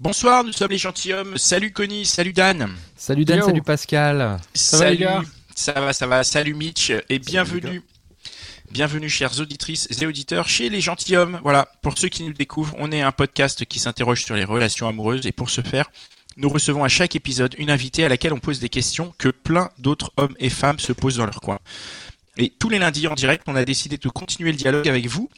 Bonsoir, nous sommes les gentilshommes. Salut Connie, salut Dan. Salut Dan, Yo. salut Pascal. Ça va, les gars Ça va, ça va. Salut Mitch et bienvenue. Bienvenue chères auditrices et auditeurs chez les gentilshommes. Voilà, pour ceux qui nous découvrent, on est un podcast qui s'interroge sur les relations amoureuses et pour ce faire, nous recevons à chaque épisode une invitée à laquelle on pose des questions que plein d'autres hommes et femmes se posent dans leur coin. Et tous les lundis en direct, on a décidé de continuer le dialogue avec vous,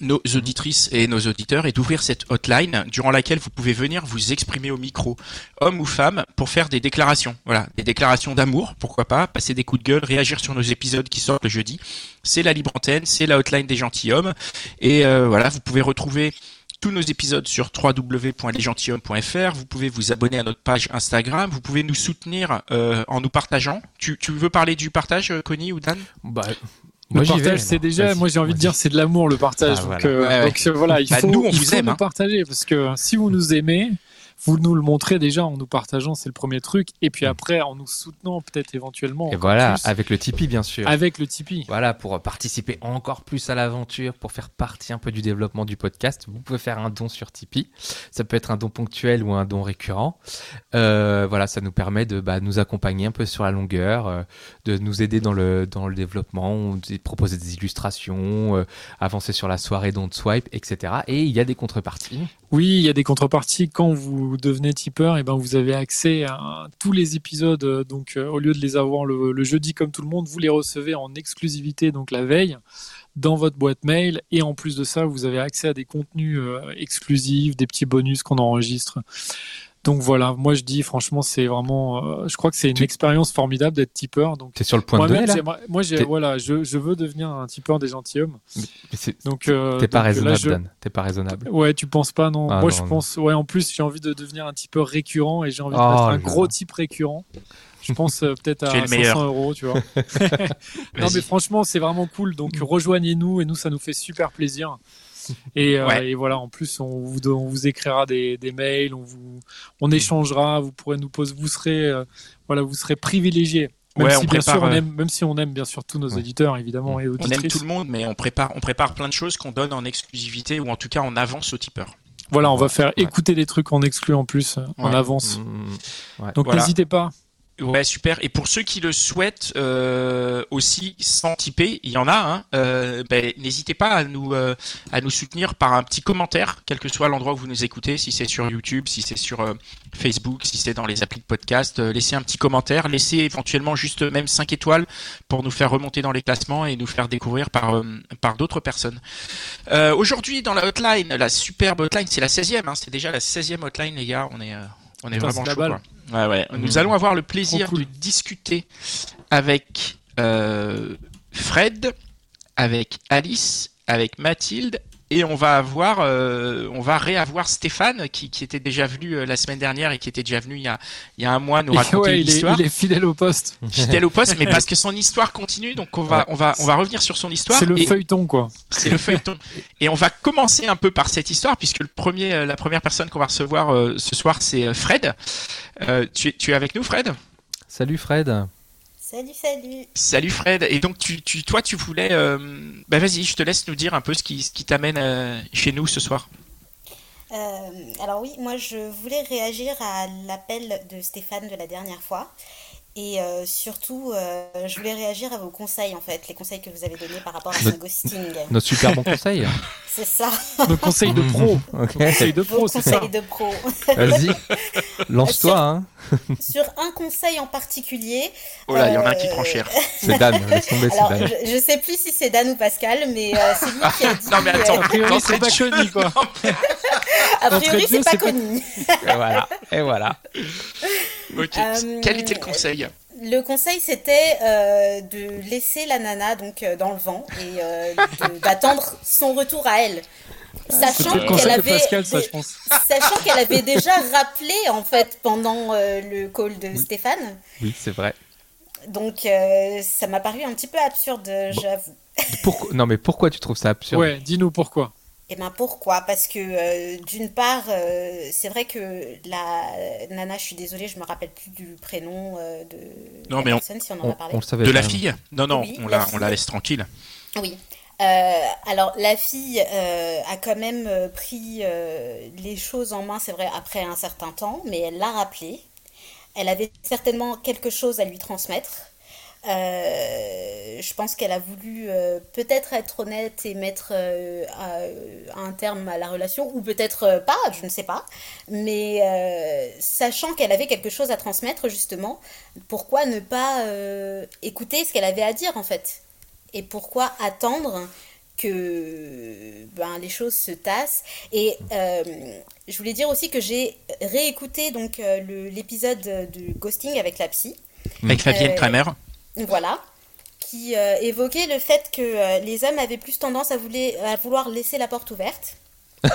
nos auditrices et nos auditeurs, et d'ouvrir cette hotline durant laquelle vous pouvez venir vous exprimer au micro, homme ou femme, pour faire des déclarations. Voilà, des déclarations d'amour, pourquoi pas, passer des coups de gueule, réagir sur nos épisodes qui sortent le jeudi. C'est la libre antenne, c'est la hotline des gentilshommes. Et euh, voilà, vous pouvez retrouver tous nos épisodes sur www.lesgentilhommes.fr. Vous pouvez vous abonner à notre page Instagram. Vous pouvez nous soutenir euh, en nous partageant. Tu, tu veux parler du partage, euh, Connie ou Dan? Bah, moi, vais, partage, c'est déjà, moi j'ai envie de dire, c'est de l'amour le partage. Ah, donc, voilà. euh, Ouais, ouais. donc, euh, voilà, il Bah, faut, nous, on il vous faut aime, nous hein. partager parce que si vous nous aimez, vous nous le montrez déjà en nous partageant, c'est le premier truc. Et puis après, en nous soutenant peut-être éventuellement. Et voilà, plus avec le Tipeee, bien sûr. avec le Tipeee. Voilà, pour participer encore plus à l'aventure, pour faire partie un peu du développement du podcast, vous pouvez faire un don sur Tipeee. Ça peut être un don ponctuel ou un don récurrent. Euh, voilà, ça nous permet de bah, nous accompagner un peu sur la longueur, euh, de nous aider dans le, dans le développement, dit- proposer des illustrations, euh, avancer sur la soirée Don't Swipe, etc. Et il y a des contreparties. Oui, il y a des contreparties. Quand vous devenez tipeur, et ben vous avez accès à tous les épisodes. euh, Donc, euh, au lieu de les avoir le, le jeudi comme tout le monde, vous les recevez en exclusivité, donc la veille, dans votre boîte mail. Et en plus de ça, vous avez accès à des contenus euh, exclusifs, des petits bonus qu'on enregistre. Donc voilà, moi je dis franchement, c'est vraiment, euh, je crois que c'est une Tu- expérience formidable d'être tipeur. Donc T'es sur le point de moi-même, donner là moi, voilà, je, je veux devenir un tipeur des gentilshommes. Mais c'est- Donc euh, T'es pas donc, là, raisonnable, je- Dan. T'es pas raisonnable. Ouais, tu penses pas, non. Ah, Moi, non, je non. pense, ouais, en plus, j'ai envie de devenir un tipeur récurrent et j'ai envie Oh, d'être un là gros type récurrent. Je pense euh, peut-être à le 500 meilleur. euros, tu vois. non, mais franchement, c'est vraiment cool. Donc, rejoignez-nous et nous, ça nous fait super plaisir. Et, euh, Ouais. et voilà, en plus, on vous, on vous écrira des, des mails, on vous, on échangera, vous pourrez nous poser, vous serez, euh, voilà, vous serez privilégiés. Même Ouais, si on bien prépare, sûr, on euh, aime, même si on aime bien sûr tous nos Ouais. auditeurs, évidemment, et On aime auditrices. tout le monde, mais on prépare, on prépare plein de choses qu'on donne en exclusivité ou en tout cas en avance aux tipeurs. Voilà, on va faire Ouais. écouter des trucs en exclu en plus, en Ouais. avance. Mmh, ouais. Donc, Voilà. n'hésitez pas. Ouais, super. Et pour ceux qui le souhaitent euh, aussi sans tiper, il y en a. Hein, euh, ben, N'hésitez pas à nous euh, à nous soutenir par un petit commentaire, quel que soit l'endroit où vous nous écoutez, si c'est sur YouTube, si c'est sur Facebook, si c'est dans les applis de podcast. laissez un petit commentaire, laissez éventuellement juste même 5 étoiles pour nous faire remonter dans les classements et nous faire découvrir par par d'autres personnes. Aujourd'hui, dans la hotline, la superbe hotline, c'est la 16e. Hein, c'est déjà la 16e hotline, les gars. On est on est Putain, vraiment chaud. Quoi. Ouais, ouais. Nous Mhm. allons avoir le plaisir cool. de discuter avec euh, Fred, avec Alice, avec Mathilde. Et on va avoir, euh, on va réavoir Stéphane qui, qui était déjà venu euh, la semaine dernière et qui était déjà venu il y a, il y a un mois nous raconter ouais, il, est, l'histoire. il est fidèle au poste. Fidèle au poste, mais parce que son histoire continue, donc on va, Ouais. on va, on va revenir sur son histoire. C'est le Et- feuilleton, quoi. c'est le feuilleton. Et on va commencer un peu par cette histoire, puisque le premier, euh, la première personne qu'on va recevoir euh, ce soir, c'est Fred. Euh, tu es avec nous, Fred? Salut Fred. Salut, salut. Salut Fred. Et donc, tu, tu, toi, tu voulais. Euh... Bah, vas-y, je te laisse nous dire un peu ce qui, ce qui t'amène euh, chez nous ce soir. Euh, alors oui, moi je voulais réagir à l'appel de Stéphane de la dernière fois. Et euh, surtout, euh, je voulais réagir à vos conseils en fait, les conseils que vous avez donnés par rapport à son ghosting. Notre super bon conseil. C'est ça, Nos conseils de pro. Ok. Nos conseils de pro, c'est ça. conseils de pro. Vas-y. Lance-toi. Hein. Sur un conseil en particulier. Oh là, il y en a un qui euh, prend cher. C'est Dan. Laisse tomber, c'est Alors, Dan. je, je sais plus si c'est Dan ou Pascal, mais euh, c'est lui qui a dit. Non, mais attends, A priori, Dans c'est pas connu, quoi. a priori, c'est pas c'est pas- connu. Et voilà. Et voilà. Ok. Euh, Quel était le conseil? Le conseil, c'était euh, de laisser la nana donc euh, dans le vent et euh, d'attendre son retour à elle. Sachant qu'elle avait, Pascal, ça, je pense. sachant qu'elle avait déjà rappelé en fait pendant euh, le call de Stéphane. Oui, c'est vrai. Donc euh, ça m'a paru un petit peu absurde, j'avoue. Pourquoi... Non, mais pourquoi tu trouves ça absurde? Ouais, dis-nous pourquoi. Et ben pourquoi? Parce que euh, d'une part, euh, c'est vrai que la nana, je suis désolée, je me rappelle plus du prénom euh, de Non, la mais on- personne, si on en on, a parlé. on le savait. De la fille? Non, non, Oui, on, la la, fille. on la laisse tranquille. Oui. Euh, alors la fille euh, a quand même pris euh, les choses en main, c'est vrai, après un certain temps, mais elle l'a rappelé. Elle avait certainement quelque chose à lui transmettre. Euh, je pense qu'elle a voulu euh, peut-être être honnête et mettre euh, à- un terme à la relation, ou peut-être pas, je ne sais pas. Mais sachant qu'elle avait quelque chose à transmettre, justement, pourquoi ne pas écouter ce qu'elle avait à dire, en fait? Et pourquoi attendre que ben, les choses se tassent? Et euh, je voulais dire aussi que j'ai réécouté donc l'épisode de Ghosting avec la psy. Avec Fabienne Euh, Kramer. Voilà. Qui euh, évoquait le fait que euh, les hommes avaient plus tendance à, vouler- à vouloir laisser la porte ouverte.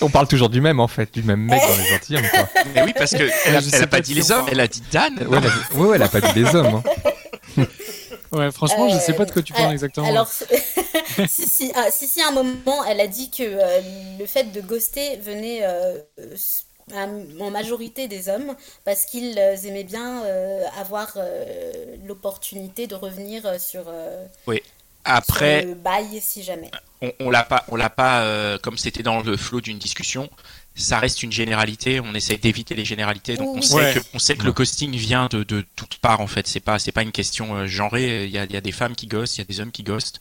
On parle toujours du même en fait, du même mec dans les. Quoi. Mais oui, parce a, Je elle a pas dit les hommes, elle a dit Dan. Ouais, elle a, ouais, ouais, elle a pas dit les hommes. hein. Ouais, franchement, je Euh, sais pas de quoi tu parles euh, exactement. Alors, si, si, ah, si, si, à un moment, elle a dit que euh, le fait de ghoster venait euh, en majorité des hommes parce qu'ils euh, aimaient bien euh, avoir euh, l'opportunité de revenir sur, euh, Après, sur le bail si jamais. on, on l'a pas, on l'a pas, euh, comme c'était dans le flot d'une discussion. Ça reste une généralité. On essaye d'éviter les généralités. Donc on sait Ouais. que, on sait que le ghosting vient de, de toutes parts en fait. C'est pas, c'est pas une question euh, genrée. Il y a, il y a des femmes qui ghostent, il y a des hommes qui ghostent.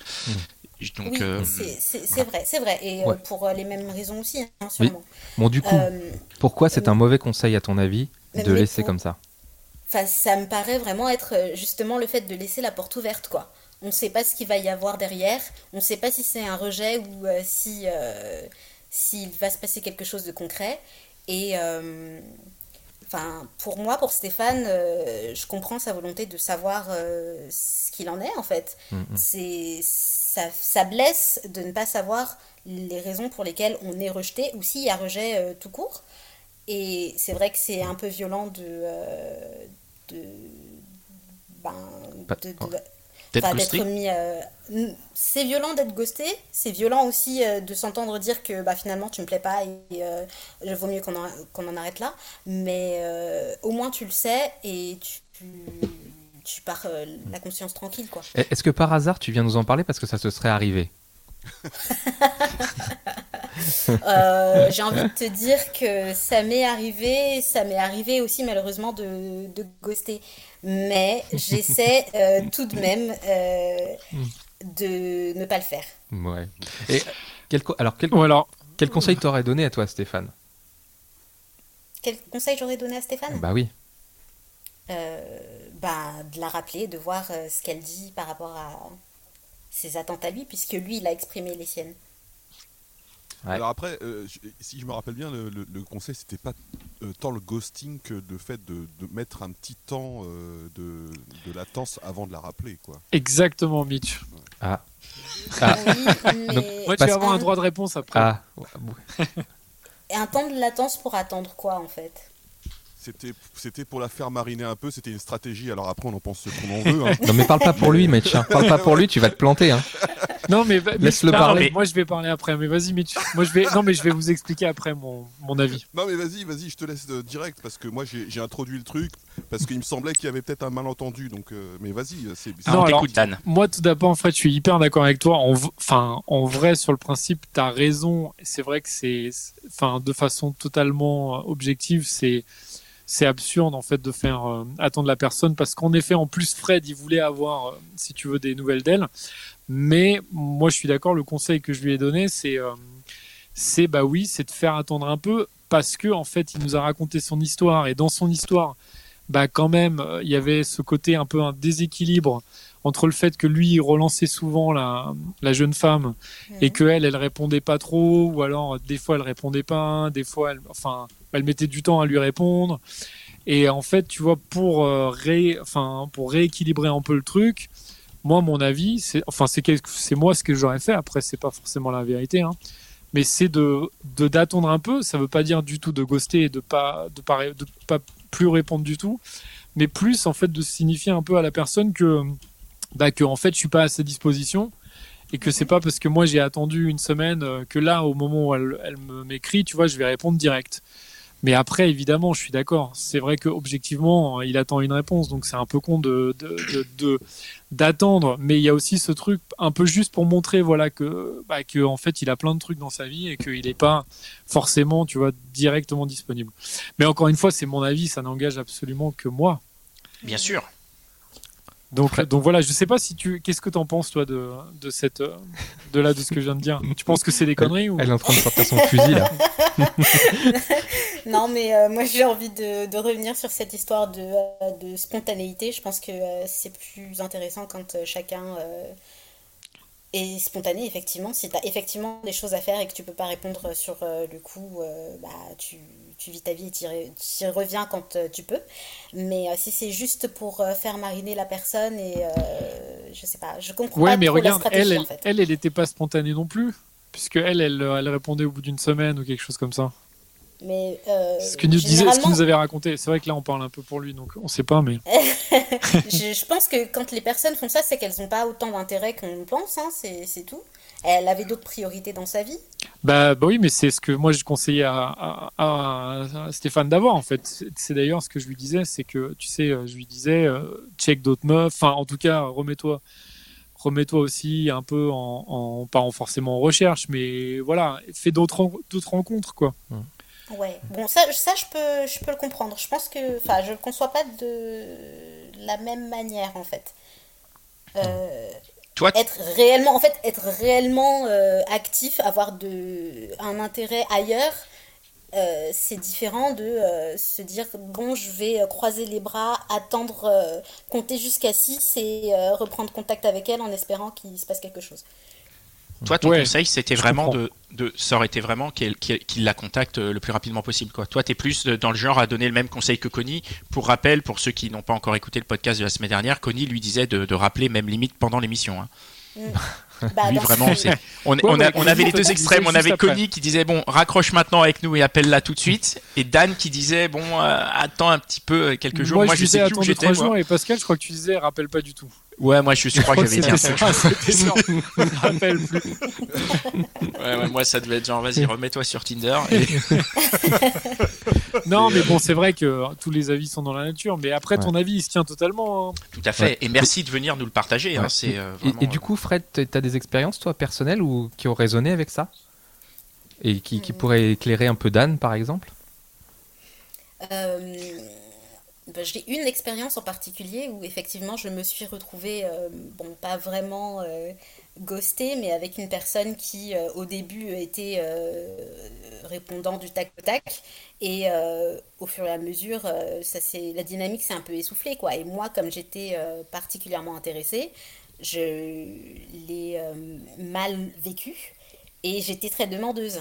Donc oui, euh, c'est- vrai, c'est vrai. Et euh, Ouais. pour euh, les mêmes raisons aussi, hein, sûrement. Bon, du coup, Euh, pourquoi c'est un mauvais conseil à ton avis de laisser pour- comme ça? Enfin, ça me paraît vraiment être justement le fait de laisser la porte ouverte, quoi. On ne sait pas ce qu'il va y avoir derrière, on ne sait pas si c'est un rejet ou euh, si euh, s'il va se passer quelque chose de concret. Et euh, enfin, pour moi, pour Stéphane, euh, je comprends sa volonté de savoir euh, ce qu'il en est en fait. Mhm. C'est ça, ça blesse de ne pas savoir les raisons pour lesquelles on est rejeté ou s'il y a rejet euh, tout court. Et c'est vrai que c'est un peu violent de. euh, de ben, de- de- d'être mis. euh, c'est violent d'être ghosté, c'est violent aussi euh, de s'entendre dire que bah, finalement tu me plais pas et euh, il vaut mieux qu'on en, qu'on en arrête là. Mais au moins tu le sais et tu, tu, pars euh, la conscience tranquille quoi. Eh, Est-ce que par hasard tu viens nous en parler parce que ça se serait arrivé? Euh, J'ai envie de te dire que ça m'est arrivé, ça m'est arrivé aussi malheureusement de, de ghoster. Mais j'essaie euh, tout de même euh, de ne pas le faire. Ouais. Et quel alors quel, alors, quel conseil t'aurais donné à toi, Stéphane? Quel conseil j'aurais donné à Stéphane? Bah oui. Euh, bah, De la rappeler, de voir euh, ce qu'elle dit par rapport à ses attentes à lui, puisque lui, il a exprimé les siennes. Ouais. Alors après, euh, si je me rappelle bien, le, le- le conseil c'était pas euh, tant le ghosting que le fait de, de mettre un petit temps euh, de, de latence avant de la rappeler, quoi. exactement, Mitch. Ah. Ah. Oui, mais Moi, tu vas avoir un un- droit de réponse après. Ah. Et un temps de latence pour attendre quoi en fait? C'était, c'était pour la faire mariner un peu, c'était une stratégie. Alors après, on en pense ce qu'on en veut. hein. Non mais parle pas pour lui, Mitch. hein. Parle pas pour lui, tu vas te planter. Hein. Non, mais Laisse-le parler. Moi, je vais parler après. Mais vas-y, Mitch. Moi, je vais. Non, mais je vais vous expliquer après mon, mon avis. Non mais vas-y, vas-y, je te laisse euh, direct parce que moi j'ai, j'ai introduit le truc parce qu'il me semblait qu'il y avait peut-être un malentendu. Donc, euh, mais vas-y, c'est. c'est- Ah, Non, on alors-. Moi, tout d'abord, en fait, je suis hyper d'accord avec toi. En, v- enfin, en vrai, sur le principe, tu as raison. C'est vrai que c'est, enfin, de façon totalement euh, objective, c'est, c'est absurde en fait de faire euh, attendre la personne parce qu'en effet, en plus, Fred, il voulait avoir, euh, si tu veux, des nouvelles d'elle. Mais moi, je suis d'accord. Le conseil que je lui ai donné, c'est, euh, c'est bah oui, c'est de faire attendre un peu parce que en fait, il nous a raconté son histoire et dans son histoire, bah quand même, il y avait ce côté un peu un déséquilibre entre le fait que lui il relançait souvent la, la jeune femme et que elle elle répondait pas trop ou alors des fois elle répondait pas des fois elle enfin elle mettait du temps à lui répondre et en fait tu vois pour euh, pour rééquilibrer un peu le truc moi mon avis c'est enfin c'est moi ce que j'aurais fait après c'est pas forcément la vérité hein, mais c'est de d'attendre un peu. Ça veut pas dire du tout de ghoster et de pas de pas de pas plus répondre du tout, mais plus en fait de signifier un peu à la personne que bah, que en fait je suis pas à sa disposition et que c'est pas parce que moi j'ai attendu une semaine euh, que là au moment où elle, elle m'écrit, tu vois, je vais répondre direct. Mais après, évidemment, je suis d'accord. C'est vrai que objectivement, il attend une réponse, donc c'est un peu con de d'attendre. Mais il y a aussi ce truc un peu juste pour montrer, voilà, que bah, fait, il a plein de trucs dans sa vie et qu'il n'est pas forcément, tu vois, directement disponible. Mais encore une fois, c'est mon avis, ça n'engage absolument que moi. Bien sûr. Donc, donc voilà, je sais pas si tu, qu'est-ce que tu en penses toi de, de cette, de là de ce que je viens de dire. Tu penses que c'est des conneries elle, ou elle est en train de sortir son fusil là. non, mais euh, moi j'ai envie de, de, revenir sur cette histoire de, euh, de spontanéité. Je pense que euh, c'est plus intéressant quand euh, chacun est spontané, effectivement. Si tu as effectivement des choses à faire et que tu peux pas répondre sur le coup, bah, tu, tu vis ta vie et tu reviens quand euh, tu peux. Mais euh, si c'est juste pour euh, faire mariner la personne et je sais pas, je comprends ouais, pas mais trop regarde, la stratégie elle, en fait. elle, elle n'était pas spontanée non plus, puisque elle, elle, elle répondait au bout d'une semaine ou quelque chose comme ça. Mais euh, ce que nous disait, ce qu'il nous avait raconté. C'est vrai que là, on parle un peu pour lui, donc on sait pas, mais. je, je, pense que quand les personnes font ça, c'est qu'elles n'ont pas autant d'intérêt qu'on pense, hein, c'est tout. Elle avait d'autres priorités dans sa vie. Bah, bah oui, mais c'est ce que moi je conseillais à, à, à, à Stéphane d'avoir en fait. C'est d'ailleurs ce que je lui disais, c'est que tu sais, je lui disais, euh, check d'autres meufs. Enfin, en tout cas, remets-toi, remets-toi aussi un peu en, en, pas en forcément en recherche, mais voilà, fais d'autres d'autres rencontres quoi. Mmh. Ouais, bon ça, ça je peux, je peux le comprendre. Je pense que, enfin, je le conçois pas de la même manière en fait. Euh, Toi, être réellement, en fait, être réellement euh, actif, avoir de, un intérêt ailleurs, euh, c'est différent de se dire bon, je vais croiser les bras, attendre, compter jusqu'à 6 et reprendre contact avec elle en espérant qu'il se passe quelque chose. Toi, ton ouais, conseil, c'était vraiment de, de, ça aurait été vraiment qu'il qu qu la contacte le plus rapidement possible. Quoi. Toi, tu es plus dans le genre à donner le même conseil que Connie. Pour rappel, pour ceux qui n'ont pas encore écouté le podcast de la semaine dernière, Connie lui disait de, de rappeler même limite pendant l'émission. Hein. Mmh. Bah, lui, vraiment, on, on, on, a, on, avait les deux extrêmes. On avait Connie qui disait bon, raccroche maintenant avec nous et appelle-la tout de suite. Et Dan qui disait bon, euh, attends un petit peu quelques jours. Moi, moi je, je sais plus où j'étais. jours et Pascal, je crois que tu disais rappelle pas du tout. Ouais, moi je, je crois que j'avais dit un me rappelle plus. Ouais, ouais, moi ça devait être genre vas-y remets-toi sur Tinder. Et... non, mais bon, c'est vrai que tous les avis sont dans la nature, mais après ton ouais. avis il se tient totalement. Hein. Tout à fait. Ouais. Et merci de venir nous le partager. Ouais. Hein, c'est. Euh, et, et, du coup, Fred, tu as des expériences toi personnelles ou qui ont résonné avec ça? Et qui, qui pourraient éclairer un peu Dan, par exemple? Euh ben, j'ai une expérience en particulier où effectivement je me suis retrouvée, euh, bon pas vraiment euh, ghostée, mais avec une personne qui euh, au début était répondant du tac au tac et au fur et à mesure ça la dynamique s'est un peu essoufflée quoi. Et moi comme j'étais particulièrement intéressée, je l'ai mal vécu et j'étais très demandeuse.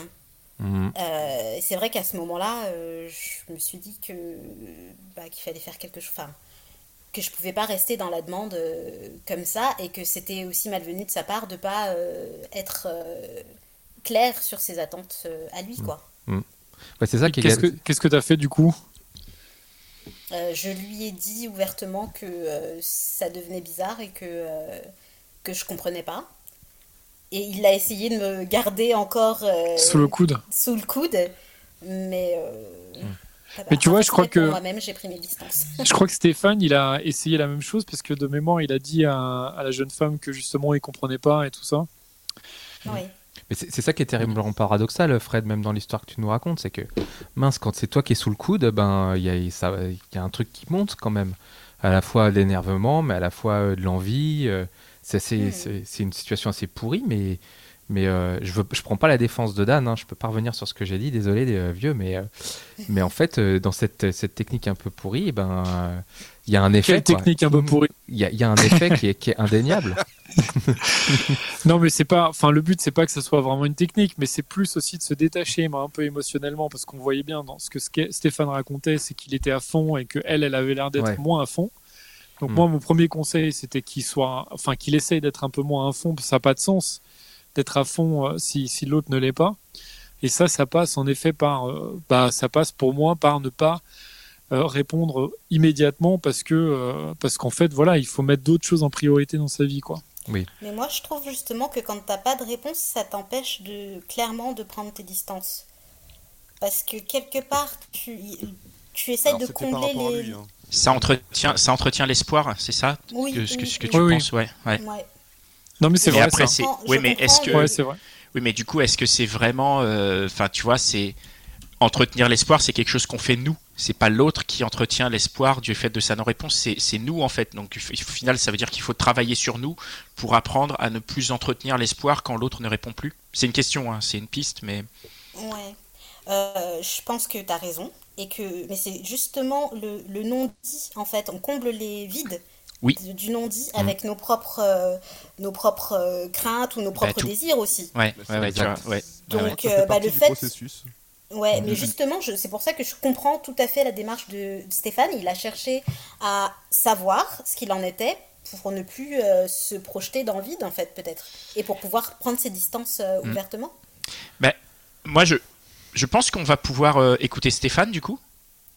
Mmh. Euh, c'est vrai qu'à ce moment-là, euh, je me suis dit que bah, qu'il fallait faire quelque chose, enfin que je pouvais pas rester dans la demande euh, comme ça et que c'était aussi malvenu de sa part de pas être clair sur ses attentes à lui, quoi. Mmh. Ouais, c'est ça. Qu'est-ce que qu'est-ce que t'as fait du coup? Je lui ai dit ouvertement que ça devenait bizarre et que que je comprenais pas et il a essayé de me garder encore euh, sous le coude. Sous le coude, mais. Euh. Mais tu vois, je crois que moi-même j'ai pris mes distances. je crois que Stéphane, il a essayé la même chose parce que de mémoire, il a dit à, à la jeune femme que justement il comprenait pas et tout ça. Oui. Mais c'est ça qui est terriblement paradoxal, Fred, même dans l'histoire que tu nous racontes, c'est que mince, quand c'est toi qui es sous le coude, ben il y, y, a un truc qui monte quand même, à la fois l'énervement, mais à la fois euh, de l'envie. Euh, c'est mmh. une situation assez pourrie, mais, mais euh, je ne je prends pas la défense de Dan, hein, je peux pas revenir sur ce que j'ai dit, désolé les euh, vieux, mais, euh, mais en fait, dans cette, cette technique un peu pourrie, eh ben, il y a un effet. Quelle technique un peu pourrie Il y, y, a un effet qui, est, qui est indéniable. non, mais c'est pas. Enfin, le but, c'est pas que ce soit vraiment une technique, mais c'est plus aussi de se détacher un peu émotionnellement, parce qu'on voyait bien dans ce que Stéphane racontait, c'est qu'il était à fond et que elle, elle avait l'air d'être ouais. moins à fond. Donc mmh. moi, mon premier conseil, c'était qu'il soit, enfin, qu'il essaye d'être un peu moins à fond, parce que ça n'a pas de sens d'être à fond euh, si, si l'autre ne l'est pas. Et ça, ça passe en effet par, euh, bah, ça passe pour moi par ne pas répondre immédiatement parce que, euh, parce qu'en fait, voilà, il faut mettre d'autres choses en priorité dans sa vie, quoi. Mais moi, je trouve justement que quand t'as pas de réponse, ça t'empêche de clairement de prendre tes distances. Parce que quelque part, tu, tu essaies Alors, de combler les. lui, hein. Ça entretient, ça entretient l'espoir, c'est ça? Oui, que, ce que, oui, ce que oui. tu Oui, penses, ouais. ouais. Ouais. Non, mais c'est vrai. après, c'est. Oui, mais est-ce que. Ouais, c'est vrai. Oui, mais du coup, est-ce que c'est vraiment. euh, Enfin, tu vois, c'est. Entretenir l'espoir, c'est quelque chose qu'on fait nous. C'est pas l'autre qui entretient l'espoir du fait de sa non-réponse, c'est nous en fait. Donc au final, ça veut dire qu'il faut travailler sur nous pour apprendre à ne plus entretenir l'espoir quand l'autre ne répond plus. C'est une question, hein, c'est une piste, mais Ouais. Euh, je pense que tu as raison. Et que... Mais c'est justement le, le non-dit, en fait. On comble les vides Oui. du non-dit avec nos propres, euh, nos propres euh, craintes ou nos propres tout. désirs aussi. ouais, Bah, c'est ouais, ouais, tu vois, exact. ouais. Donc, euh, bah, le fait. processus. Ouais, mais justement, c'est pour ça que je comprends tout à fait la démarche de Stéphane. Il a cherché à savoir ce qu'il en était pour ne plus euh, se projeter dans le vide, en fait, peut-être. Et pour pouvoir prendre ses distances euh, Mhm. ouvertement. Moi, je, je pense qu'on va pouvoir euh, écouter Stéphane du coup.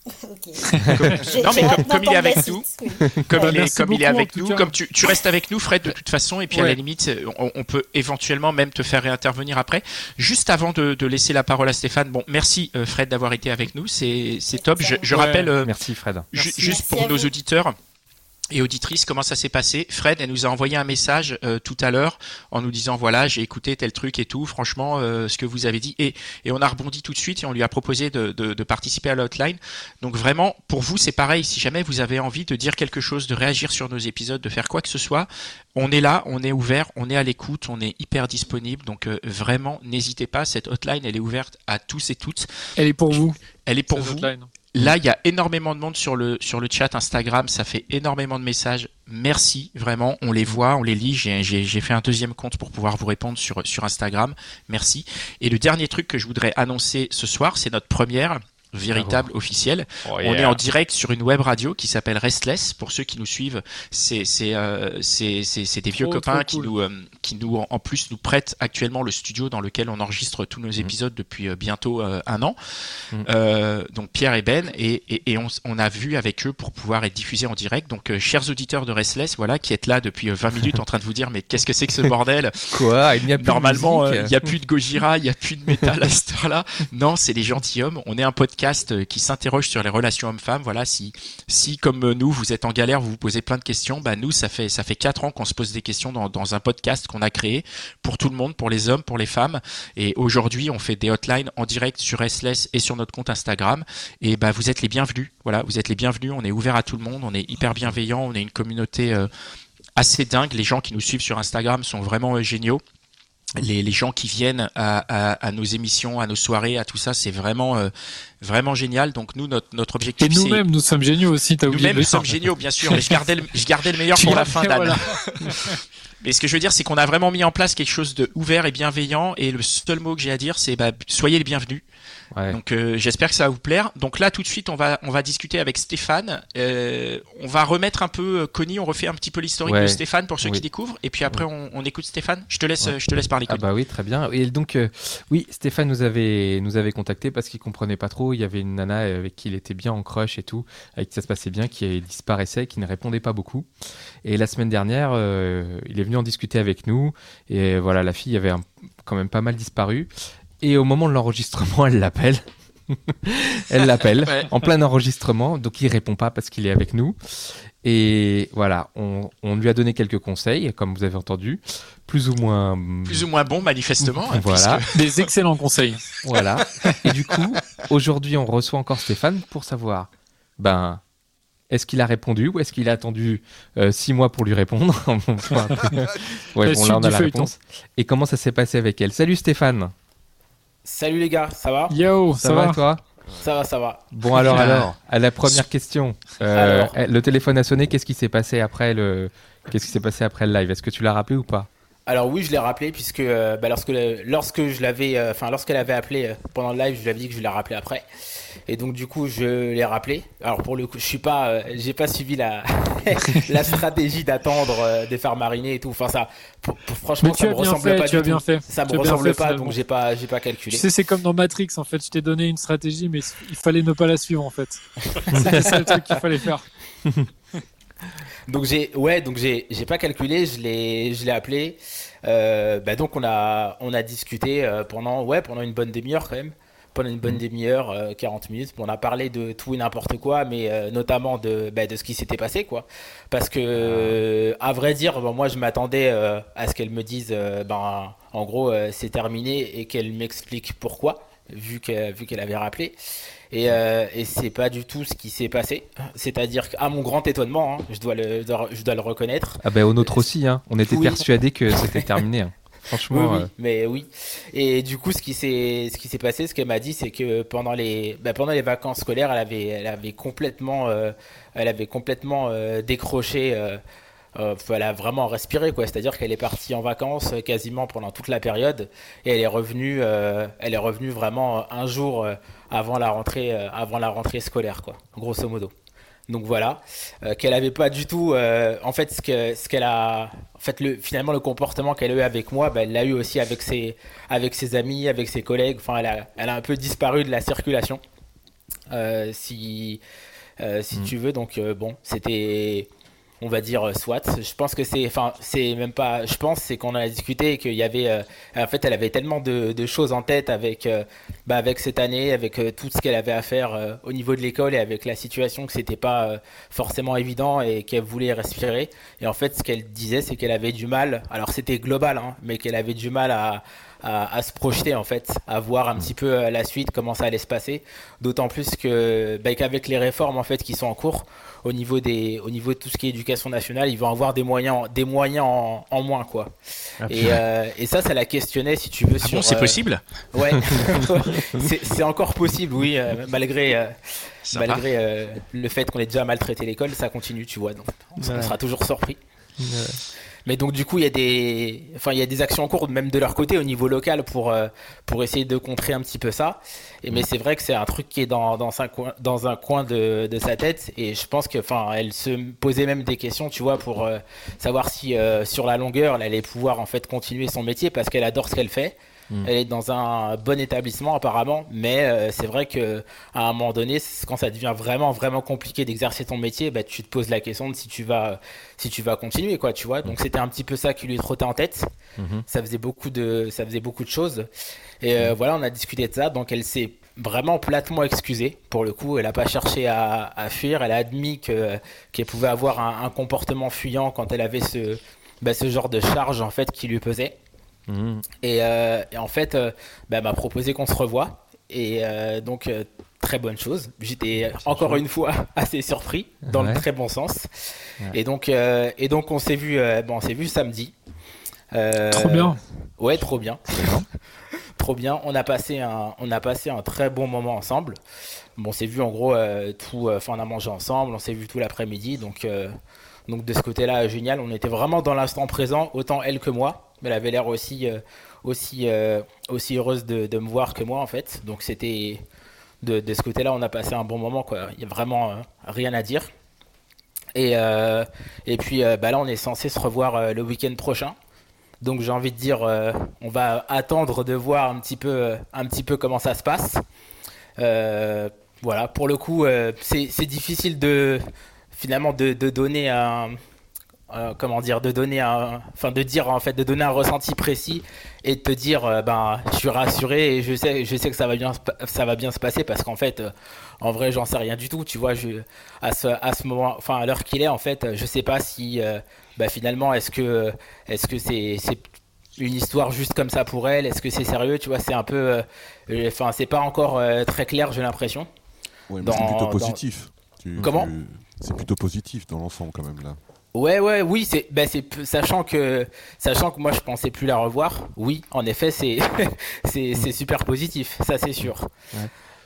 J'ai- Non, mais comme- comme il est avec nous, oui. Comme Ouais, il est, comme il avec nous, comme tu, tu restes avec nous, Fred, de toute façon, et puis à la limite, on, on peut éventuellement même te faire réintervenir après. Juste avant de, de laisser la parole à Stéphane, bon, merci euh, Fred d'avoir été avec nous, c'est top. Je, je Ouais. rappelle euh, Merci Fred. ju- Merci. juste Merci pour nos vous. auditeurs et auditrices comment ça s'est passé? Fred, elle nous a envoyé un message euh, tout à l'heure en nous disant voilà j'ai écouté tel truc et tout. Franchement, euh, ce que vous avez dit et et on a rebondi tout de suite et on lui a proposé de, de, de participer à l'outline. Donc vraiment pour vous c'est pareil. Si jamais vous avez envie de dire quelque chose, de réagir sur nos épisodes, de faire quoi que ce soit, on est là, on est ouvert, on est à l'écoute, on est hyper disponible. Donc euh, vraiment n'hésitez pas. Cette hotline elle est ouverte à tous et toutes. Elle est pour vous. Elle est pour cette vous. hotline. Là, il y a énormément de monde sur le, sur le chat Instagram. Ça fait énormément de messages. Merci, vraiment. On les voit, on les lit. J'ai fait un deuxième compte pour pouvoir vous répondre sur, sur Instagram. Merci. Et le dernier truc que je voudrais annoncer ce soir, c'est notre première véritable officielle. On est en direct sur une web radio qui s'appelle Restless. Pour ceux qui nous suivent, c'est c'est euh, c'est des vieux Trop, copains trop qui cool. nous euh, qui nous en- plus nous prêtent actuellement le studio dans lequel on enregistre tous nos épisodes depuis euh, bientôt euh, un an. Euh, donc Pierre et Ben et et, et on, on a vu avec eux pour pouvoir être diffusé en direct. Donc chers auditeurs de Restless, voilà qui êtes là depuis euh, 20 minutes en train de vous dire mais qu'est-ce que c'est que ce bordel? Quoi? Il n'y a plus de Normalement, il n'y a plus de Gojira, il n'y a plus de métal à cette heure-là. Non, c'est les gentilshommes. On est un podcast euh, qui s'interroge sur les relations hommes-femmes. Voilà, si, si comme nous, vous êtes en galère, vous vous posez plein de questions, bah nous, ça fait ça fait quatre ans qu'on se pose des questions dans, dans un podcast qu'on a créé pour tout le monde, pour les hommes, pour les femmes. Et aujourd'hui, on fait des hotlines en direct sur Restless et sur notre compte Instagram. Et bah vous êtes les bienvenus. Voilà, vous êtes les bienvenus. On est ouvert à tout le monde. On est hyper bienveillant. On est une communauté euh, assez dingue. Les gens qui nous suivent sur Instagram sont vraiment euh, géniaux les, les gens qui viennent à, à, à nos émissions, à nos soirées, à tout ça, c'est vraiment euh, vraiment génial. Donc nous, notre, notre objectif, c'est nous-mêmes, nous sommes géniaux aussi. T'as oublié nous-mêmes, nous sommes géniaux, bien sûr. Mais je gardais le, je gardais le meilleur Tu pour la fin, Dan. voilà. Mais ce que je veux dire, c'est qu'on a vraiment mis en place quelque chose de ouvert et bienveillant. Et le seul mot que j'ai à dire, c'est bah, soyez les bienvenus. Ouais. Donc euh, j'espère que ça va vous plaire. Donc là tout de suite on va on va discuter avec Stéphane. Euh, on va remettre un peu euh, Connie, on refait un petit peu l'historique Ouais. de Stéphane pour ceux Oui. qui découvrent. Et puis après on, on écoute Stéphane. Je te laisse Ouais. je te laisse parler. Ah Connie. bah oui, très bien. Et donc, euh, oui, Stéphane nous avait, nous avait contacté parce qu'il comprenait pas trop. Il y avait une nana avec qui il était bien en crush et tout, avec qui ça se passait bien, qui disparaissait, qui ne répondait pas beaucoup. Et la semaine dernière, il est venu en discuter avec nous. Et voilà, la fille avait un- quand même pas mal disparu. Et au moment de l'enregistrement, elle l'appelle. elle l'appelle Ouais. en plein enregistrement, donc il répond pas parce qu'il est avec nous. Et voilà, on, on lui a donné quelques conseils, comme vous avez entendu, plus ou moins. Plus ou moins bon manifestement. hein, Voilà. puisque- Des excellents conseils. Voilà. Et du coup, aujourd'hui, on reçoit encore Stéphane pour savoir, ben, est-ce qu'il a répondu ou est-ce qu'il a attendu euh, six mois pour lui répondre? Ouais, La bon, suite là, on a la réponse. Et comment ça s'est passé avec elle? Salut Stéphane. Salut les gars, ça va Yo, Ça, ça, va, va toi? Ça va, ça va. Bon, alors, alors, à la première question, euh, Alors. le téléphone a sonné. Qu'est-ce qui s'est passé après le Qu'est-ce qui s'est passé après le live? Est-ce que tu l'as rappelé ou pas? Alors oui, je l'ai rappelé puisque euh, bah, lorsque lorsque je l'avais, euh, enfin lorsqu'elle avait appelé euh, pendant le live, je lui avais dit que je l'ai rappelé après. Et donc du coup, je l'ai rappelé. Alors pour le coup, je suis pas, j'ai pas suivi la la stratégie d'attendre de faire mariner et tout. Enfin ça, franchement, ça me ressemble pas tu du bien tout. Fait. Ça me ressemble pas, donc j'ai pas, j'ai pas calculé. Tu sais, c'est comme dans Matrix. En fait, je t'ai donné une stratégie, mais il fallait ne pas la suivre en fait. c'est le truc qu'il fallait faire. donc j'ai ouais donc j'ai j'ai pas calculé je l'ai je l'ai appelé. Euh, bah donc on a on a discuté euh, pendant ouais pendant une bonne demi-heure quand même. Pendant une bonne mm. demi-heure 40 euh, minutes. On a parlé de tout et n'importe quoi mais notamment de bah, de ce qui s'était passé quoi. Parce que ah. à vrai dire moi je m'attendais à ce qu'elle me dise ben en gros c'est terminé et qu'elle m'explique pourquoi vu qu'elle vu qu'elle avait rappelé et, euh, et c'est pas du tout ce qui s'est passé. C'est-à-dire qu'à mon grand étonnement, hein, je, dois le, je dois le reconnaître. Ah ben au nôtre aussi, hein. on était persuadés que c'était terminé. Hein. Franchement. Oui, euh. mais oui. Et du coup, ce qui s'est, ce qui s'est passé, ce qu'elle m'a dit, c'est que pendant les, bah, pendant les vacances scolaires, elle avait, elle avait complètement, euh, elle avait complètement euh, décroché. Euh, elle a vraiment respiré quoi c'est à dire qu'elle est partie en vacances quasiment pendant toute la période et elle est revenue elle est revenue vraiment un jour avant la rentrée, euh, avant la rentrée scolaire, quoi, grosso modo. Donc voilà, euh, qu'elle avait pas du tout, euh, en fait, ce que ce qu'elle a, en fait, le, finalement le comportement qu'elle a eu avec moi, bah, elle l'a eu aussi avec ses, avec ses amis, avec ses collègues. Enfin, elle a, elle a un peu disparu de la circulation, si, si mm. tu veux. Donc bon, c'était on va dire euh, soit. Je pense que c'est, enfin, c'est même pas. Je pense c'est qu'on a discuté et qu'il y avait, euh, en fait, elle avait tellement de, choses en tête avec, euh, bah, avec cette année, avec tout ce qu'elle avait à faire au niveau de l'école et avec la situation que c'était pas forcément évident et qu'elle voulait respirer. Et en fait, ce qu'elle disait, c'est qu'elle avait du mal. Alors c'était global, hein, mais qu'elle avait du mal à à, se projeter en fait, à voir un petit peu euh, la suite, comment ça allait se passer. D'autant plus que bah, qu'avec les réformes en fait qui sont en cours au niveau des, au niveau de tout ce qui est éducation nationale, ils vont avoir des moyens, des moyens en, moins quoi. Ah, et, euh, et, ça, ça la questionnait si tu veux. Ah bon, c'est euh, possible? Ouais, c'est encore possible, oui, malgré. malgré le fait qu'on ait déjà maltraité l'école, ça continue, tu vois. Donc, on sera toujours surpris. Mais donc du coup, il y a des, enfin, il y a des actions en cours même de leur côté au niveau local pour euh, pour essayer de contrer un petit peu ça. Et mais c'est vrai que c'est un truc qui est dans dans un coin dans un coin de, de sa tête. Et je pense que, enfin, elle se posait même des questions, tu vois, pour euh, savoir si euh, sur la longueur, elle allait pouvoir en fait continuer son métier parce qu'elle adore ce qu'elle fait. Mm. Elle est dans un bon établissement apparemment, mais euh, c'est vrai que à un moment donné, quand ça devient vraiment vraiment compliqué d'exercer ton métier, bah, tu te poses la question de si tu vas si tu vas continuer quoi, tu vois. Donc mm. c'était un petit peu ça qui lui trottait en tête. Mm-hmm. Ça faisait beaucoup de ça faisait beaucoup de choses. Et euh, mm. voilà, on a discuté de ça. Donc elle s'est vraiment platement excusée pour le coup. Elle n'a pas cherché à, fuir. Elle a admis que qu'elle pouvait avoir un, comportement fuyant quand elle avait ce bah, ce genre de charge en fait qui lui pesait. Mhm. Euh, et, en fait, euh, bah, elle m'a proposé qu'on se revoie. Et euh, donc, très bonne chose. J'étais encore une fois assez surpris, dans le très bon sens. Et, donc, et donc, on s'est vu, bon, on s'est vu samedi. trop bien. Ouais, trop bien. trop bien. On a passé un, on a passé un très bon moment ensemble. Bon, on s'est vu en gros tout, enfin on a mangé ensemble, on s'est vu tout l'après-midi, donc donc de ce côté-là génial. On était vraiment dans l'instant présent, autant elle que moi elle avait l'air aussi, euh, aussi, euh, aussi heureuse de, de, me voir que moi en fait. Donc c'était de, de, ce côté-là, on a passé un bon moment. Quoi. Il n'y a vraiment euh, rien à dire. Et, et puis bah là, on est censé se revoir le week-end prochain. Donc j'ai envie de dire, on va attendre de voir un petit peu, un petit peu comment ça se passe. voilà, pour le coup, c'est difficile de finalement de, de donner un, euh, comment dire, de donner un, enfin de dire en fait, de donner un ressenti précis et de te dire, euh, ben, je suis rassuré et je sais, je sais que ça va bien, ça va bien se passer parce qu'en fait, euh, en vrai, j'en sais rien du tout, tu vois, je, à ce, à ce moment, enfin à l'heure qu'il est, en fait, je sais pas si, bah, finalement, est-ce que, est-ce que c'est, c'est une histoire juste comme ça pour elle, est-ce que c'est sérieux, tu vois, c'est un peu, enfin, c'est pas encore très clair, j'ai l'impression. c'est plutôt positif. Comment? C'est plutôt positif dans l'ensemble quand même là. Ouais, ouais, oui, c'est, ben c'est, sachant que, sachant que moi je pensais plus la revoir. Oui, en effet, c'est, c'est, c'est super positif, ça c'est sûr.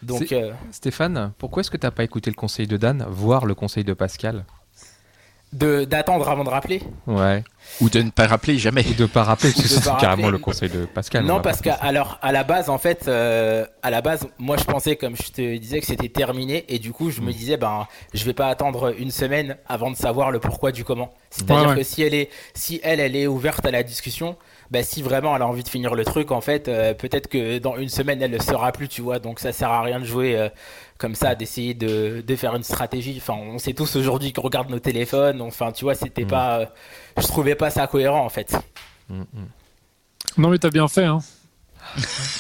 Donc, euh, Stéphane, pourquoi est-ce que tu n'as pas écouté le conseil de Dan, voire le conseil de Pascal? D'attendre avant de rappeler Ouais. Ou de ne pas rappeler jamais. Ou de pas rappeler, parce que c'est carrément rappeler. le conseil de Pascal. on Non, parce pas qu'à alors à la base, en fait, euh, à la base, moi je pensais, comme je te disais, que c'était terminé, et du coup, je me Mm. disais, ben, je vais pas attendre une semaine avant de savoir le pourquoi du comment. C'est-à-dire Ouais, ouais. que si elle est, si elle, elle est ouverte à la discussion, ben, si vraiment elle a envie de finir le truc, en fait, euh, peut-être que dans une semaine, elle le sera plus, tu vois. Donc ça sert à rien de jouer euh, comme ça, d'essayer de, de faire une stratégie. Enfin, on sait tous aujourd'hui qu'on regarde nos téléphones. Enfin, tu vois, c'était Mm. pas, euh, je trouvais pas ça cohérent, en fait. Mm, mm. Non, mais t'as bien fait. Hein.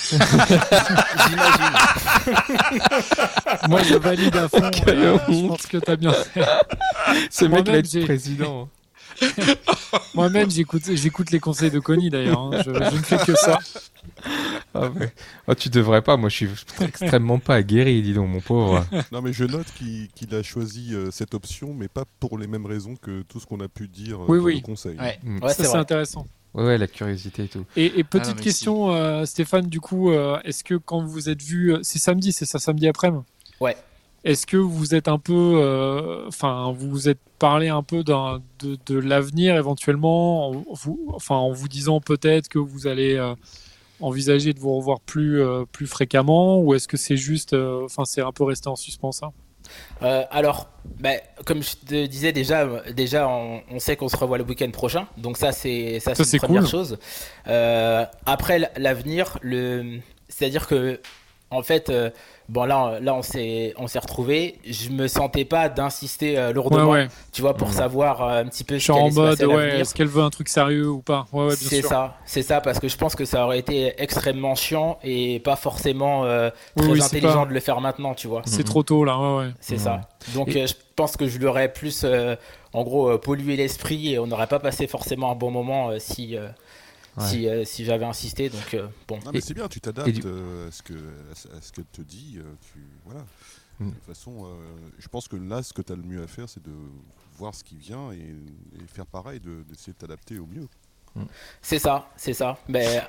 J'imagine. Moi, je valide à fond. Quelle euh, je pense que t'as bien fait. Ce mec Moi-même, là être j'ai- président. Moi-même, j'écoute, j'écoute les conseils de Connie d'ailleurs. hein. Je, je ne fais que ça. Ah ouais. Oh, tu devrais pas, moi je suis extrêmement pas aguerri, dis donc, mon pauvre. Non, mais je note qu'il qu'il a choisi euh, cette option, mais pas pour les mêmes raisons que tout ce qu'on a pu dire euh, Oui, dans oui. le conseil. Ouais, Mm. ouais ça, c'est c'est intéressant. Ouais, ouais, la curiosité et tout. Et, et petite Ah non, question, euh, Stéphane, du coup, euh, est-ce que quand vous êtes vu, c'est samedi, c'est ça, samedi après-midi? Ouais. Est-ce que vous êtes un peu, euh, enfin, vous vous êtes parlé un peu d'un- de, de l'avenir éventuellement, en vous, enfin, en vous disant peut-être que vous allez euh, envisager de vous revoir plus, euh, plus fréquemment, ou est-ce que c'est juste, enfin, c'est un peu resté en suspens ça? Euh, alors, bah, comme je te disais déjà, déjà on, on sait qu'on se revoit le week-end prochain, donc ça c'est ça, Ça, c'est c'est une première chose. Euh, après l'avenir, le, c'est-à-dire que en fait, euh, bon là, là on s'est on s'est retrouvé. Je me sentais pas d'insister euh, Ouais, lourdement, ouais. tu vois, pour savoir euh, un petit peu Je ce en mode, ouais, est-ce qu'elle veut un truc sérieux ou pas? Ouais, ouais, bien C'est ça, c'est ça, parce que je pense que ça aurait été extrêmement chiant et pas forcément euh, très oui, intelligent pas- de le faire maintenant, tu vois. C'est Mhm. trop tôt là, ouais, ouais. C'est ça. Donc Et- euh, je pense que je lui aurais plus, euh, en gros, euh, pollué l'esprit et on n'aurait pas passé forcément un bon moment euh, si, euh, Ouais. si, euh, si j'avais insisté. Donc euh, bon. Non, mais Et- c'est bien, tu t'adaptes du- euh, à ce que à ce- qu'elle te dit. tu, voilà. Mm. De toute façon, euh, je pense que là, ce que tu as le mieux à faire, c'est de voir ce qui vient et, et faire pareil, de- d'essayer de t'adapter au mieux. C'est ça, c'est ça. Mais l-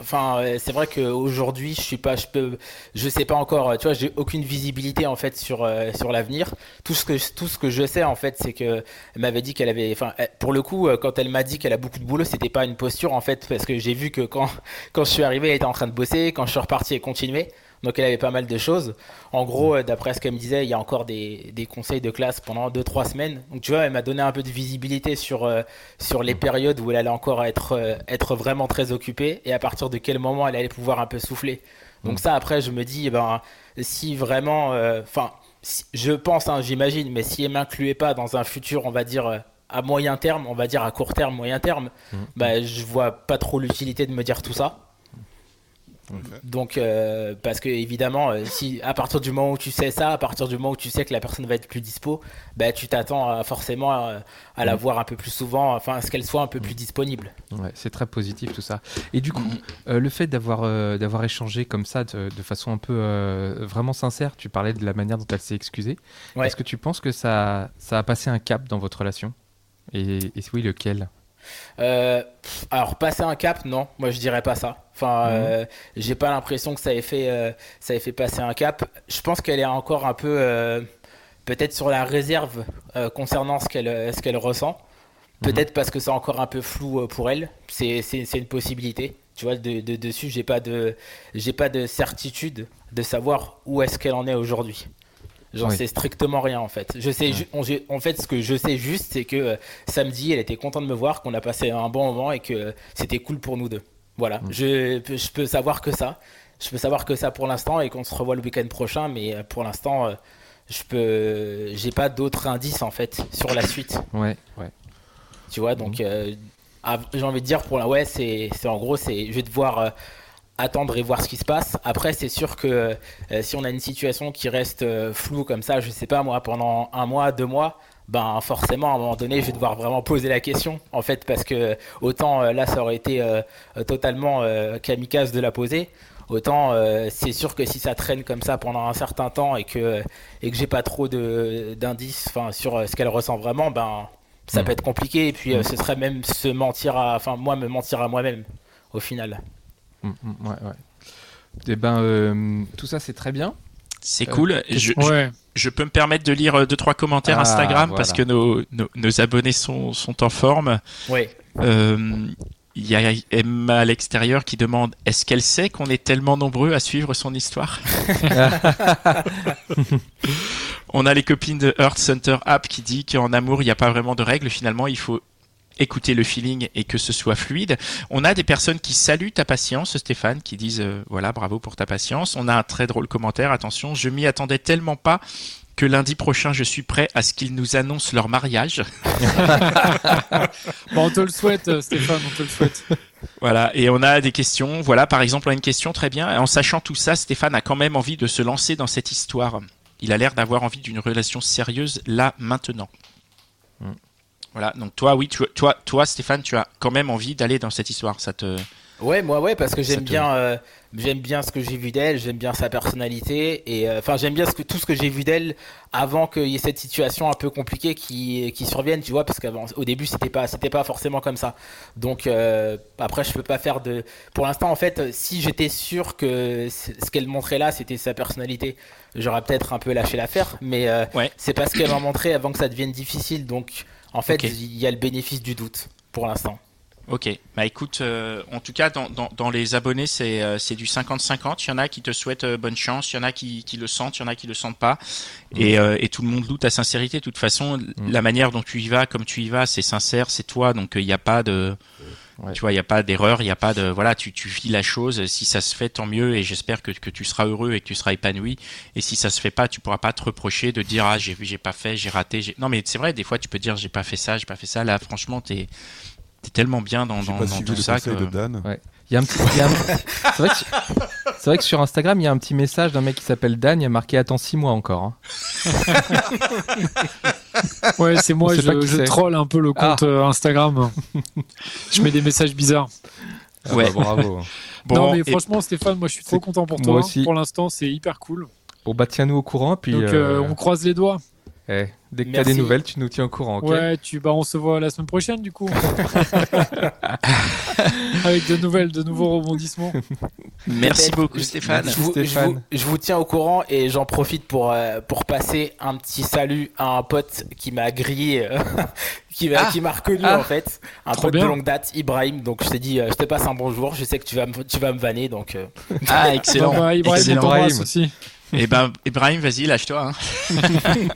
enfin, euh, c'est vrai qu'aujourd'hui, je suis pas, je peux, je sais pas encore. euh, Tu vois, j'ai aucune visibilité en fait sur euh, sur l'avenir. Tout ce que tout ce que je sais en fait, c'est que elle m'avait dit qu'elle avait, enfin, pour le coup, quand elle m'a dit qu'elle a beaucoup de boulot, c'était pas une posture en fait, parce que j'ai vu que quand quand je suis arrivé, elle était en train de bosser. Quand je suis reparti, elle continuait. Donc elle avait pas mal de choses. En gros, euh, d'après ce qu'elle me disait, il y a encore des, des conseils de classe pendant 2-3 semaines. Donc tu vois, elle m'a donné un peu de visibilité sur, euh, sur les périodes où elle allait encore être, euh, être vraiment très occupée et à partir de quel moment elle allait pouvoir un peu souffler. Donc ça, après, je me dis, eh ben, si vraiment... Enfin, si- je pense, hein, j'imagine, mais si elle m'incluait pas dans un futur, on va dire... à moyen terme, on va dire à court terme, moyen terme, bah, je vois pas trop l'utilité de me dire tout ça. Donc, euh, parce que évidemment, euh, si à partir du moment où tu sais ça, à partir du moment où tu sais que la personne va être plus dispo, bah, tu t'attends à- forcément à, à la voir un peu plus souvent, enfin, à ce qu'elle soit un peu plus disponible. Ouais, c'est très positif tout ça. Et du coup, euh, le fait d'avoir euh, d'avoir échangé comme ça de, de façon un peu euh, vraiment sincère, tu parlais de la manière dont elle s'est excusée. Ouais. Est-ce que tu penses que ça, ça a passé un cap dans votre relation? Et, et si oui, lequel? Euh, alors, passer un cap, non, moi je dirais pas ça. Enfin, euh, j'ai pas l'impression que ça ait fait, euh, ça ait fait passer un cap. Je pense qu'elle est encore un peu, peut-être sur la réserve concernant ce qu'elle, ce qu'elle ressent. Peut-être parce que c'est encore un peu flou pour elle. C'est, c'est, c'est une possibilité. Tu vois, de, de- dessus, j'ai pas de, j'ai pas de certitude de savoir où est-ce qu'elle en est aujourd'hui. J'en Oui. sais strictement rien en fait. Je sais, on- en fait, ce que je sais juste, c'est que euh, samedi, elle était contente de me voir, qu'on a passé un bon moment et que euh, c'était cool pour nous deux. Voilà, je, peux- je peux savoir que ça. Je peux savoir que ça pour l'instant et qu'on se revoit le week-end prochain, mais euh, pour l'instant, euh, je peux, j'ai pas d'autres indices en fait sur la suite. Ouais, ouais. Tu vois, donc ah, j'ai envie de dire pour la ouais, c'est en gros, c'est je vais devoir attendre et voir ce qui se passe. Après, c'est sûr que euh, si on a une situation qui reste euh, floue comme ça, je sais pas moi, pendant un mois, deux mois, ben forcément à un moment donné, je vais devoir vraiment poser la question en fait, parce que autant euh, là, ça aurait été totalement kamikaze de la poser. Autant c'est sûr que si ça traîne comme ça pendant un certain temps et que et que j'ai pas trop d'indices enfin sur ce qu'elle ressent vraiment ben ça Mhm. peut être compliqué et puis euh, ce serait même se mentir à enfin moi me mentir à moi-même au final Mm, mm, ouais, ouais. Eh ben, euh, tout ça c'est très bien. C'est Euh, cool. Je, je- Ouais. je peux me permettre de lire euh, deux trois commentaires Ah, Instagram voilà. parce que nos, nos, nos abonnés sont, sont en forme. oui Euh, il y a Emma à l'extérieur qui demande est-ce qu'elle sait qu'on est tellement nombreux à suivre son histoire On a les copines de Earth Center App qui dit qu'en amour il n'y a pas vraiment de règles. Finalement, il faut écouter le feeling et que ce soit fluide. On a des personnes qui saluent ta patience, Stéphane, qui disent euh, voilà bravo pour ta patience. On a un très drôle commentaire. Attention, je m'y attendais tellement pas que lundi prochain, je suis prêt à ce qu'ils nous annoncent leur mariage. bon, on te le souhaite, euh, Stéphane, on te le souhaite. Voilà, et on a des questions. Voilà, par exemple, on a une question très bien. En sachant tout ça, Stéphane a quand même envie de se lancer dans cette histoire. Il a l'air d'avoir envie d'une relation sérieuse là, maintenant. Voilà, donc toi, oui, toi, toi, Stéphane, tu as quand même envie d'aller dans cette histoire. Ça te. Ouais, moi, ouais, parce que j'aime bien, euh, j'aime bien ce que j'ai vu d'elle, j'aime bien sa personnalité, et euh, enfin, j'aime bien ce que, tout ce que j'ai vu d'elle avant qu'il y ait cette situation un peu compliquée qui, qui survienne, tu vois, parce qu'au début, c'était pas, c'était pas forcément comme ça. Donc, euh, après, je peux pas faire de. Pour l'instant, en fait, si j'étais sûr que ce qu'elle montrait là, c'était sa personnalité, j'aurais peut-être un peu lâché l'affaire, mais c'est parce qu'elle m'a montré avant que ça devienne difficile, donc. En fait, il y a le bénéfice du doute pour l'instant. Ok, bah écoute, euh, en tout cas dans, dans, les abonnés c'est euh, c'est du 50-50, il y en a qui te souhaitent euh, bonne chance, il y en a qui, qui le sentent, il y en a qui le sentent pas, mm. et, et tout le monde loue ta sincérité. De toute façon, mm. la manière dont tu y vas, comme tu y vas, c'est sincère, c'est toi, donc il n'y a pas de, tu vois, il n'y a pas d'erreur, il n'y a pas de, voilà, tu, tu vis la chose. Si ça se fait, tant mieux, et j'espère que, que tu seras heureux et que tu seras épanoui. Et si ça se fait pas, tu pourras pas te reprocher de dire ah j'ai j'ai pas fait, j'ai raté. Non mais c'est vrai, des fois tu peux dire j'ai pas fait ça, j'ai pas fait ça. Là, franchement, t'es es tellement bien dans, dans, dans tout ça que. De Dan. Ouais. Il y a un petit. c'est vrai, vrai, que sur Instagram, il y a un petit message d'un mec qui s'appelle Dan. Il y a marqué attends 6 mois encore. Hein. ouais, c'est moi. Je, je troll un peu le compte ah. euh, Instagram. je mets des messages bizarres. Ah ouais. Bah, bravo. Bon, non, mais franchement, Stéphane, moi je suis trop content pour toi. Aussi. Pour l'instant, c'est hyper cool. Bon, bah tiens-nous au courant. Puis, Donc, euh, on croise les doigts. Eh, dès que tu as des nouvelles, tu nous tiens au courant. Ouais, tu, bah, on se voit la semaine prochaine du coup. Avec de nouvelles, de nouveaux rebondissements. Merci beaucoup Stéphane. Je vous, Je, vous, tiens au courant et j'en profite pour, euh, pour passer un petit salut à un pote qui m'a grillé, euh, qui m'a ah. reconnu ah. en fait. Un pote de longue date, Ibrahim. Donc je t'ai dit, euh, je te passe un bonjour. Je sais que tu vas, tu vas me vanner. Donc, Ah, excellent. Bah, Ibrahim, excellent. aussi. Eh ben, Ibrahim, vas-y, lâche-toi. Hein.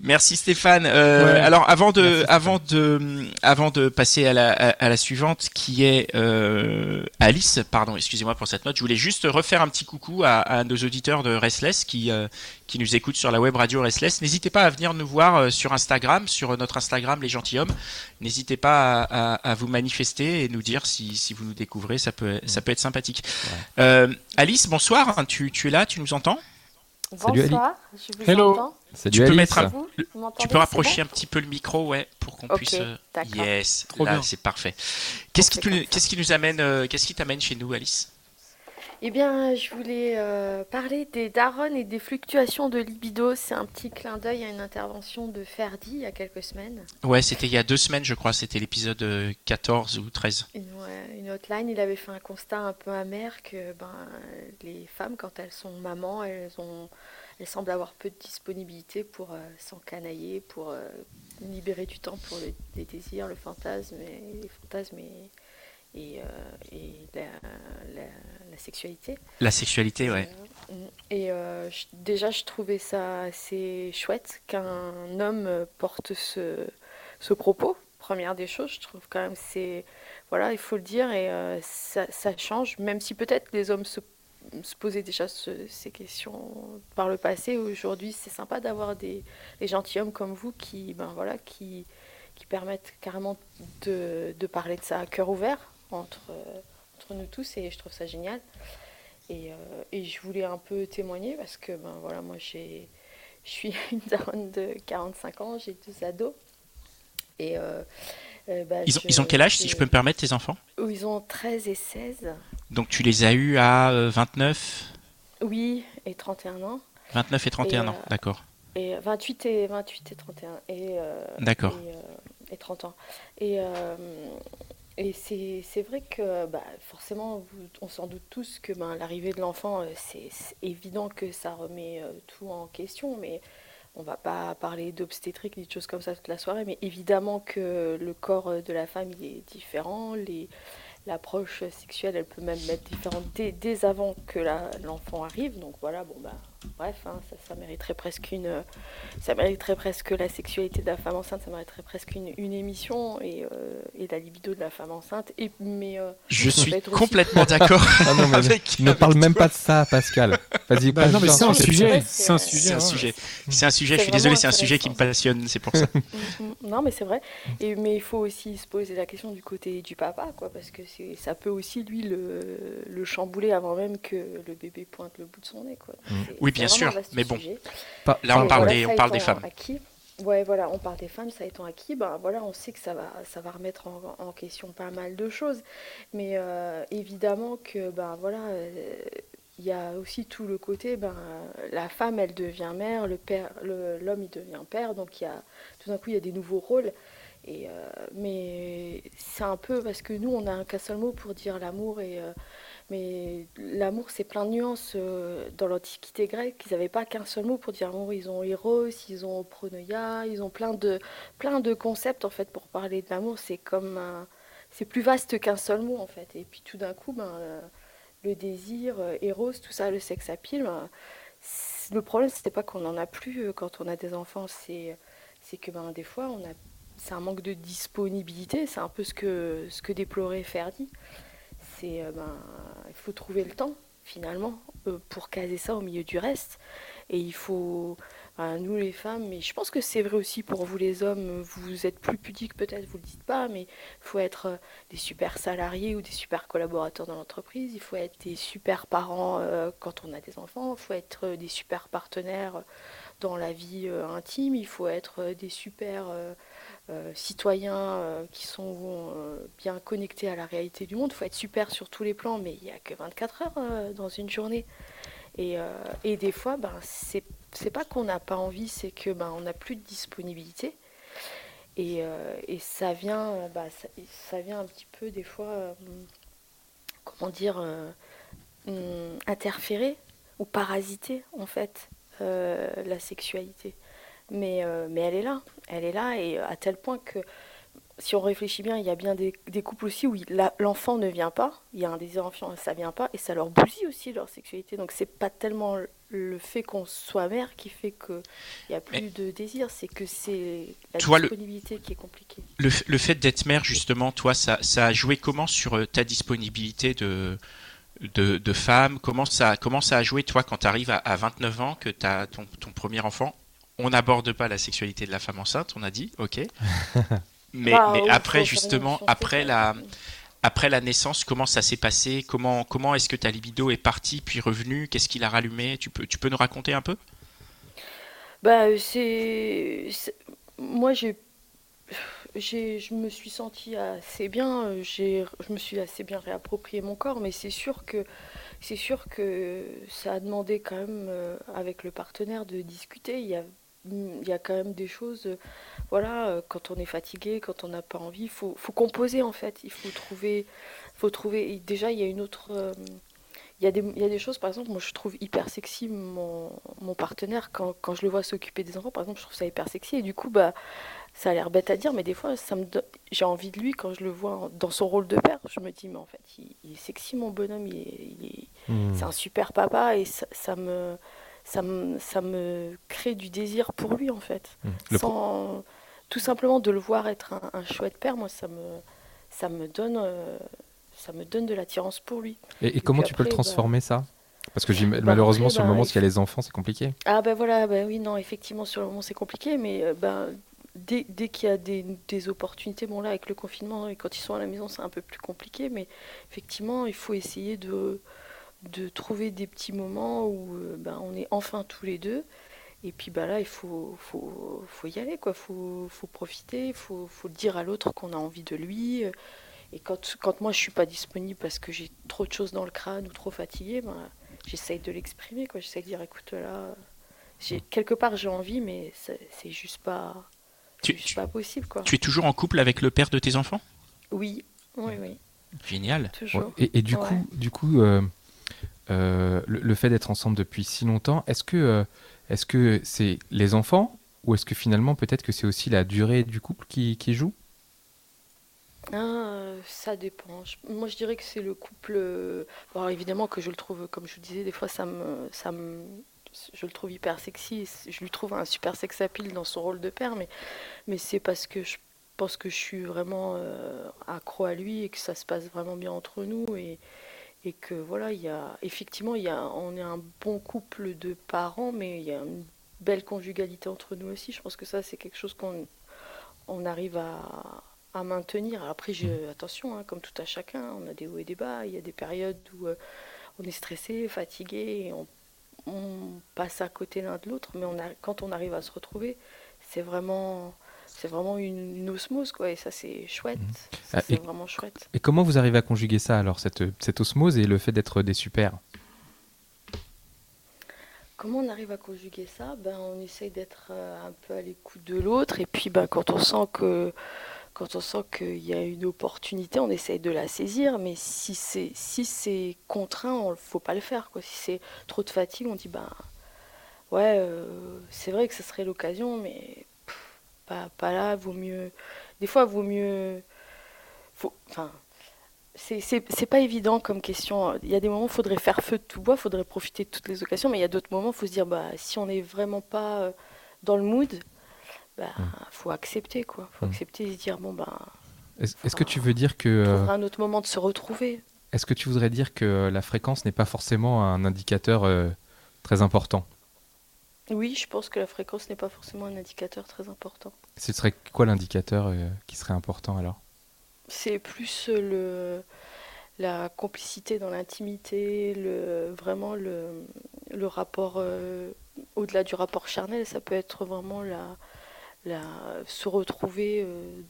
Merci Stéphane. Euh, alors, avant de, avant de, avant de passer à la, à, la suivante, qui est euh, Alice, pardon, excusez-moi pour cette note. Je voulais juste refaire un petit coucou à, à nos auditeurs de Restless qui, euh, qui nous écoutent sur la web radio Restless. N'hésitez pas à venir nous voir euh, sur Instagram, sur notre Instagram Les Gentilhommes. N'hésitez pas à, à, vous manifester et nous dire si, si vous nous découvrez. Ça peut, ça peut être sympathique. Euh, Alice, bonsoir. Tu, tu es là, tu nous entends? Bonsoir, je vous Hello. entends. tu peux mettre un, tu peux rapprocher un petit peu le micro, ouais, pour qu'on puisse. Euh, yes, là c'est parfait. Qu'est-ce qui, qu'est-ce qui nous amène, euh, qu'est-ce qui t'amène chez nous, Alice? Eh bien, je voulais euh, parler des darons et des fluctuations de libido. C'est un petit clin d'œil à une intervention de Ferdi il y a quelques semaines. Ouais, c'était il y a deux semaines, je crois. C'était l'épisode 14 ou 13. Une, ouais, une hotline. Il avait fait un constat un peu amer que ben, les femmes, quand elles sont mamans, elles ont elle semble avoir peu de disponibilité pour euh, s'encanailler, pour euh, libérer du temps pour les désirs, le fantasme, et, les fantasmes et, et, euh, la, sexualité. La sexualité, ouais. Et déjà, je trouvais ça assez chouette qu'un homme porte ce, ce propos. Première des choses, je trouve quand même c'est voilà, il faut le dire et ça, ça, change, même si peut-être les hommes se se poser déjà ces questions par le passé. Aujourd'hui, c'est sympa d'avoir des, gentilshommes comme vous qui, ben voilà, qui, qui permettent carrément de, de, parler de ça à cœur ouvert entre, entre nous tous et je trouve ça génial. Et, euh, et je voulais un peu témoigner parce que ben voilà, moi j'ai, je suis une daronne de 45 ans, j'ai deux ados. Et euh, euh, bah, ils, ont, ils, ont, quel âge, si je peux me permettre, tes enfants? Ils ont 13 et 16. Donc tu les as eus à 29 euh, Oui, et 31 ans. 29 et 31 ans, euh, d'accord. Et 28 et, 28 et 31. Et, d'accord. Et, 30 ans. Et, et c'est vrai que bah, forcément, on s'en doute tous que ben, l'arrivée de l'enfant, c'est évident que ça remet tout en question, mais on va pas parler d'obstétrique ni de choses comme ça toute la soirée, mais évidemment que le corps de la femme il est différent, l'approche sexuelle elle peut même être différente dès, avant que l'enfant arrive, donc voilà, bon bah bref, hein, ça, mériterait presque une, ça mériterait presque la sexualité de la femme enceinte, ça mériterait presque une, une émission et, euh, et, la libido de la femme enceinte. Et mais euh, je suis complètement d'accord. ah ne parle même pas de ça, Pascal. Vas-y. Bah, non, mais c'est un sujet. C'est un sujet. C'est un sujet. C'est un sujet. Je suis désolé, c'est un sujet qui me passionne, c'est pour ça. Mm, mm. non, mais c'est vrai. Et mais il faut aussi se poser la question du côté du papa, quoi, parce que ça peut aussi lui le, le chambouler avant même que le bébé pointe le bout de son nez, quoi. Mm. Oui, bien sûr, mais bon. Là, on parle, des, on parle des femmes. Ouais, voilà, on parle des femmes, ça étant acquis, ben voilà, on sait que ça va, ça va remettre en, question pas mal de choses. Mais euh, évidemment que, ben voilà, euh, il y a aussi tout le côté, ben la femme, elle devient mère, le père, l'homme, il devient père, donc il y a, tout d'un coup, il y a des nouveaux rôles. Et, euh, mais c'est un peu parce que nous, on a qu'un seul mot pour dire l'amour et mais l'amour, c'est plein de nuances. Euh, dans l'Antiquité grecque, ils n'avaient pas qu'un seul mot pour dire amour. Ils ont Eros, ils ont Pronoia, ils ont plein de, plein de concepts en fait pour parler de l'amour. C'est comme c'est plus vaste qu'un seul mot en fait. Et puis tout d'un coup, ben, euh, le désir, euh, Eros, tout ça, le sexe à pile. Ben, le problème, c'était pas qu'on n'en a plus quand on a des enfants, c'est c'est que ben, des fois, on a c'est un manque de disponibilité. C'est un peu ce que ce que déplorait Ferdi euh, ben, il faut trouver le temps finalement euh, pour caser ça au milieu du reste. Et il faut, ben, nous les femmes, mais je pense que c'est vrai aussi pour vous les hommes, vous êtes plus pudiques peut-être, vous le dites pas, mais il faut être euh, des super salariés ou des super collaborateurs dans l'entreprise, il faut être des super parents quand on a des enfants, il faut être des super partenaires dans la vie intime, il faut être des super citoyens euh, qui sont euh, bien connectés à la réalité du monde. Il faut être super sur tous les plans, mais il n'y a que 24 heures dans une journée. Et, et des fois, ben, c'est pas qu'on n'a pas envie, c'est que ben, on n'a plus de disponibilité. Et, et ça, vient, bah, ça, vient un petit peu des fois, comment dire, hum, interférer ou parasiter en fait la sexualité. Mais, euh, mais elle est là, elle est là, et à tel point que si on réfléchit bien, il y a bien des, des couples aussi où l'enfant ne vient pas, il y a un désir enfant, ça vient pas, et ça leur bousille aussi leur sexualité. Donc c'est pas tellement le fait qu'on soit mère qui fait qu'il n'y a plus de désir, c'est que c'est la disponibilité qui est compliquée. Le, le fait d'être mère, justement, toi, ça, ça, a joué comment sur euh, ta disponibilité de, de, de femme? Comment ça, comment ça a joué, toi, quand tu arrives à, à, 29 ans, que tu as ton, ton premier enfant? On n'aborde pas la sexualité de la femme enceinte, on a dit, ok. mais, bah, après, justement, après la, après la naissance, comment ça s'est passé? Comment, comment est-ce que ta libido est partie puis revenue? Qu'est-ce qu'il a rallumé tu peux, tu peux nous raconter un peu? Bah, c'est... Moi, j'ai... je me suis sentie assez bien, je me suis assez bien réapproprié mon corps, mais c'est sûr que c'est sûr que ça a demandé quand même euh, avec le partenaire de discuter. Il y a il y a quand même des choses, euh, voilà, euh, quand on est fatigué, quand on n'a pas envie, il faut, faut, composer en fait. Il faut trouver, faut trouver. déjà, il y a une autre. Euh, il y, a des, il y, a des, choses, par exemple, moi je trouve hyper sexy mon, mon partenaire quand, quand, je le vois s'occuper des enfants, par exemple, je trouve ça hyper sexy et du coup, bah, ça a l'air bête à dire, mais des fois, ça me j'ai envie de lui quand je le vois dans son rôle de père. Je me dis, mais en fait, il, est sexy mon bonhomme, il est, hmm. c'est un super papa et ça, ça me ça me, ça me crée du désir pour lui en fait. Mmh. Sans, tout simplement de le voir être un, chouette père, moi ça me, ça me donne, euh, ça me donne de l'attirance pour lui. Et, comment tu peux le transformer bah, ça? Parce que bah, malheureusement sur le moment, s'il y a les enfants, c'est compliqué. Ah ben voilà, ben oui, non, effectivement sur le moment c'est compliqué, mais euh, ben dès, dès qu'il y a des, des, opportunités, bon là avec le confinement et quand ils sont à la maison c'est un peu plus compliqué, mais effectivement il faut essayer de de trouver des petits moments où euh, ben, on est enfin tous les deux. Et puis bah là, il faut, faut, faut y aller, quoi. faut, faut profiter, il faut, faut dire à l'autre qu'on a envie de lui. Et quand, quand moi je suis pas disponible parce que j'ai trop de choses dans le crâne ou trop fatigué, ben, j'essaye de l'exprimer. J'essaye de dire écoute, là, j'ai, quelque part j'ai envie, mais c'est juste pas, tu, juste pas possible. Quoi. Tu es toujours en couple avec le père de tes enfants? Oui, oui, oui. Génial. Et, du coup, du coup euh, euh, le, fait d'être ensemble depuis si longtemps, est-ce que, euh, Est-ce que c'est les enfants ou est-ce que finalement peut-être que c'est aussi la durée du couple qui, joue? Ah, ça dépend. Moi, je dirais que c'est le couple. euh, alors, évidemment que je le trouve, comme je vous disais, des fois, ça me, ça me, je le trouve hyper sexy. Je lui trouve un super sex appeal dans son rôle de père, mais, mais c'est parce que je pense que je suis vraiment accro à lui et que ça se passe vraiment bien entre nous et, et que voilà, il y a effectivement, il y a, on est un bon couple de parents, mais il y a une belle conjugalité entre nous aussi. Je pense que ça, c'est quelque chose qu'on on arrive à, à maintenir. Après, je, attention, hein, comme tout à chacun, on a des hauts et des bas. Il y a des périodes où euh, on est stressé, fatigué, et on, on passe à côté l'un de l'autre. Mais on a, quand on arrive à se retrouver, c'est vraiment, c'est vraiment une, une osmose, quoi. Et ça, c'est chouette. Ça, Ah, c'est vraiment chouette. Et comment vous arrivez à conjuguer ça alors, cette, cette osmose et le fait d'être des super Comment on arrive à conjuguer ça? Ben, On essaye d'être euh, un peu à l'écoute de l'autre et puis ben, quand on sent que quand on sent qu'il y a une opportunité, on essaye de la saisir, mais si c'est si c'est contraint, il faut pas le faire. Quoi. Si c'est trop de fatigue, on dit ben ouais, euh, c'est vrai que ce serait l'occasion, mais pas, pas là, vaut mieux. Des fois, vaut mieux. Faut, enfin, c'est pas évident comme question. Il y a des moments où il faudrait faire feu de tout bois, il faudrait profiter de toutes les occasions, mais il y a d'autres moments où il faut se dire, bah, si on n'est vraiment pas euh, dans le mood, bah, faut accepter, quoi. faut Mm. accepter et se dire, bon, bah, Est-ce que tu veux dire que euh, un autre moment de se retrouver. est-ce que tu voudrais dire que la fréquence n'est pas forcément un indicateur euh, très important? Oui, je pense que la fréquence n'est pas forcément un indicateur très important. Ce serait quoi l'indicateur euh, qui serait important alors? C'est plus euh, le, la complicité dans l'intimité, le, vraiment le, le rapport, euh, au-delà du rapport charnel, ça peut être vraiment la, la, se retrouver, euh,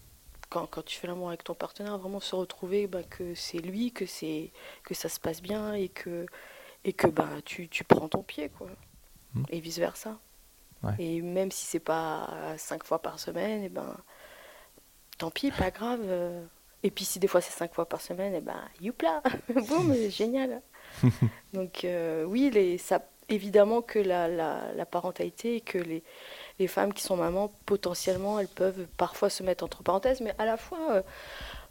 quand, quand tu fais l'amour avec ton partenaire, vraiment se retrouver bah, que c'est lui, que, c'est, que ça se passe bien et que, et que bah, tu, tu prends ton pied, quoi. Mm. Et vice-versa. Ouais. Et même si c'est pas cinq fois par semaine, et ben, tant pis, pas grave. Et puis si des fois c'est cinq fois par semaine, et ben youpla, boum, génial. Donc euh, oui, les, ça, évidemment que la, la, la parentalité et que les, les femmes qui sont mamans, potentiellement, elles peuvent parfois se mettre entre parenthèses, mais à la fois, euh,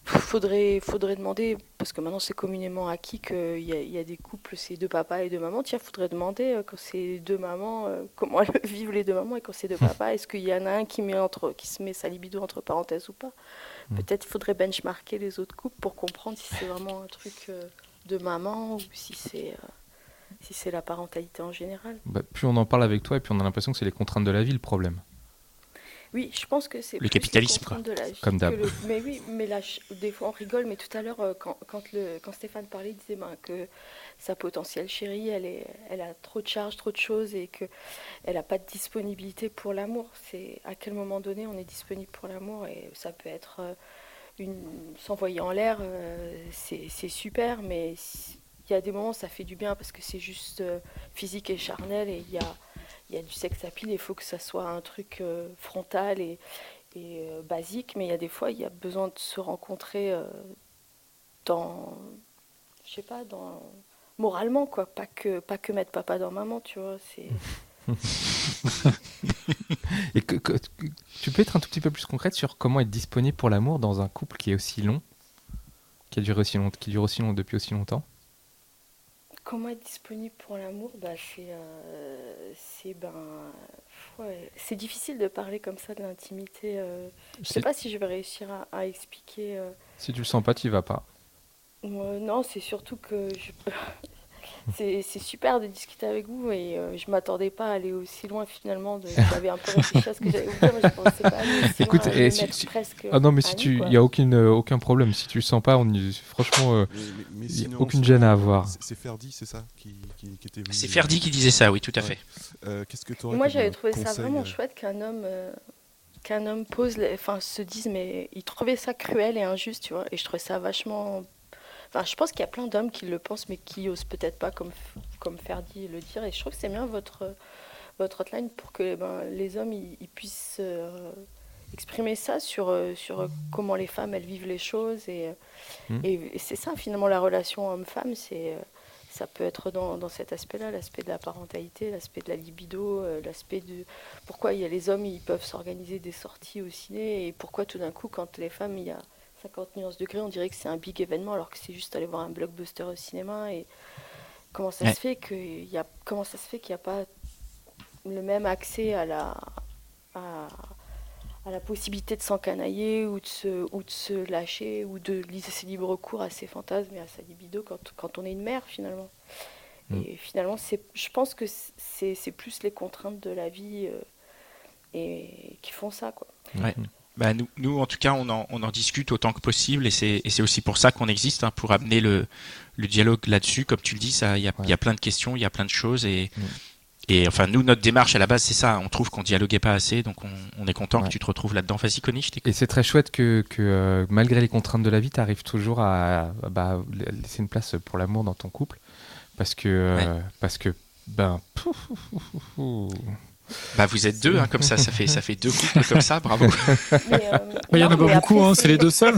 faudrait, faudrait demander, parce que maintenant c'est communément acquis qu'il y, a- il y a des couples, c'est deux papas et deux mamans, tiens, faudrait demander euh, quand c'est deux mamans, euh, comment elles vivent les deux mamans, et quand c'est deux papas, est-ce qu'il y en a un qui, met entre, qui se met sa libido entre parenthèses ou pas? Peut-être il faudrait benchmarker les autres couples pour comprendre si c'est vraiment un truc euh, de maman ou si c'est si c'est la parentalité en général. Bah, Plus on en parle avec toi et puis on a l'impression que c'est les contraintes de la vie le problème. Oui, je pense que c'est Le capitalisme, de la vie Comme d'hab. le- Mais oui, mais là, des fois on rigole, mais tout à l'heure, euh, quand, quand, le, quand Stéphane parlait, il disait ben, que sa potentielle chérie, elle, est, elle a trop de charges, trop de choses et que elle n'a pas de disponibilité pour l'amour. C'est à quel moment donné on est disponible pour l'amour et ça peut être euh, une s'envoyer en l'air, euh, c'est c'est super, mais il y a des moments où ça fait du bien parce que c'est juste physique et charnel et il y a, il y a du à pile, il faut que ça soit un truc euh, frontal et, euh, basique, mais il y a des fois, il y a besoin de se rencontrer euh, dans, je sais pas, dans moralement quoi, pas que pas que mettre papa dans maman, tu vois, c'est Et que- tu peux être un tout petit peu plus concrète sur comment être disponible pour l'amour dans un couple qui est aussi long, qui a duré aussi long, qui dure aussi long depuis aussi longtemps? Comment être disponible pour l'amour bah, c'est, euh, c'est, ben, ouais, c'est difficile de parler comme ça de l'intimité. euh. Je sais C'est- pas si je vais réussir à, à expliquer. euh. Si tu le sens pas, tu vas pas. Non, c'est surtout que je... c'est, super de discuter avec vous et euh, je m'attendais pas à aller aussi loin finalement. J'avais un peu réfléchi à ce que j'allais vous dire, mais je pensais pas aller aussi Écoute, loin, à et me si- mettre si- presque Ah non, mais si tu, il y a aucune, euh, aucun problème. Si tu le sens pas, on y- franchement, euh, Mais- mais- mais Il y a aucune gêne à avoir. c'est- Ferdi, c'est ça qui, qui, qui était venu- C'est Ferdi qui disait ça, oui, tout à Ouais. fait. Euh, Qu'est-ce que tu Moi, j'avais trouvé ça vraiment chouette qu'un homme, euh, qu'un homme pose, les- enfin, se dise, mais il trouvait ça cruel et injuste, tu vois. Et je trouvais ça vachement. Enfin, je pense qu'il y a plein d'hommes qui le pensent, mais qui osent peut-être pas, comme, comme Ferdi le dire. Et je trouve que c'est bien votre, votre hotline pour que ben, les hommes ils, ils puissent euh, exprimer ça sur, euh, sur euh, comment les femmes elles vivent les choses. Et, euh, Mm. et, et c'est ça, finalement, la relation homme-femme, c'est. ça peut être dans, dans cet aspect-là, l'aspect de la parentalité, l'aspect de la libido, euh, l'aspect de pourquoi il y a les hommes, ils peuvent s'organiser des sorties au ciné et pourquoi tout d'un coup, quand les femmes, il y a 50 nuances degrés, on dirait que c'est un big événement alors que c'est juste aller voir un blockbuster au cinéma et comment ça Ouais. se fait qu'il y a comment ça se fait qu'il n'y a pas le même accès à la à, à la possibilité de s'encanailler ou de se ou de se lâcher ou de laisser libre cours à ses fantasmes et à sa libido quand, quand on est une mère finalement Mm. et finalement c'est je pense que c'est c'est plus les contraintes de la vie euh, et qui font ça quoi Ouais. Bah, nous, nous, en tout cas, on en, on en discute autant que possible et c'est aussi pour ça qu'on existe, hein, pour amener le, le dialogue là-dessus. Comme tu le dis, il y a, il y a plein de questions, il y a plein de choses et, Mm. et enfin, nous, notre démarche à la base, c'est ça. On trouve qu'on dialoguait pas assez, donc on, on est content Ouais. que tu te retrouves là-dedans. Vas-y, Connie, je. Et c'est très chouette que, que euh, malgré les contraintes de la vie, tu arrives toujours à, à, bah, laisser une place pour l'amour dans ton couple. Parce que, euh, parce que ben, pouf, pouf, pouf. Bah, vous êtes deux, hein, comme ça, ça fait, ça fait deux couples comme ça, bravo. Mais, euh, Il y en a pas beaucoup, hein, c'est les deux seuls.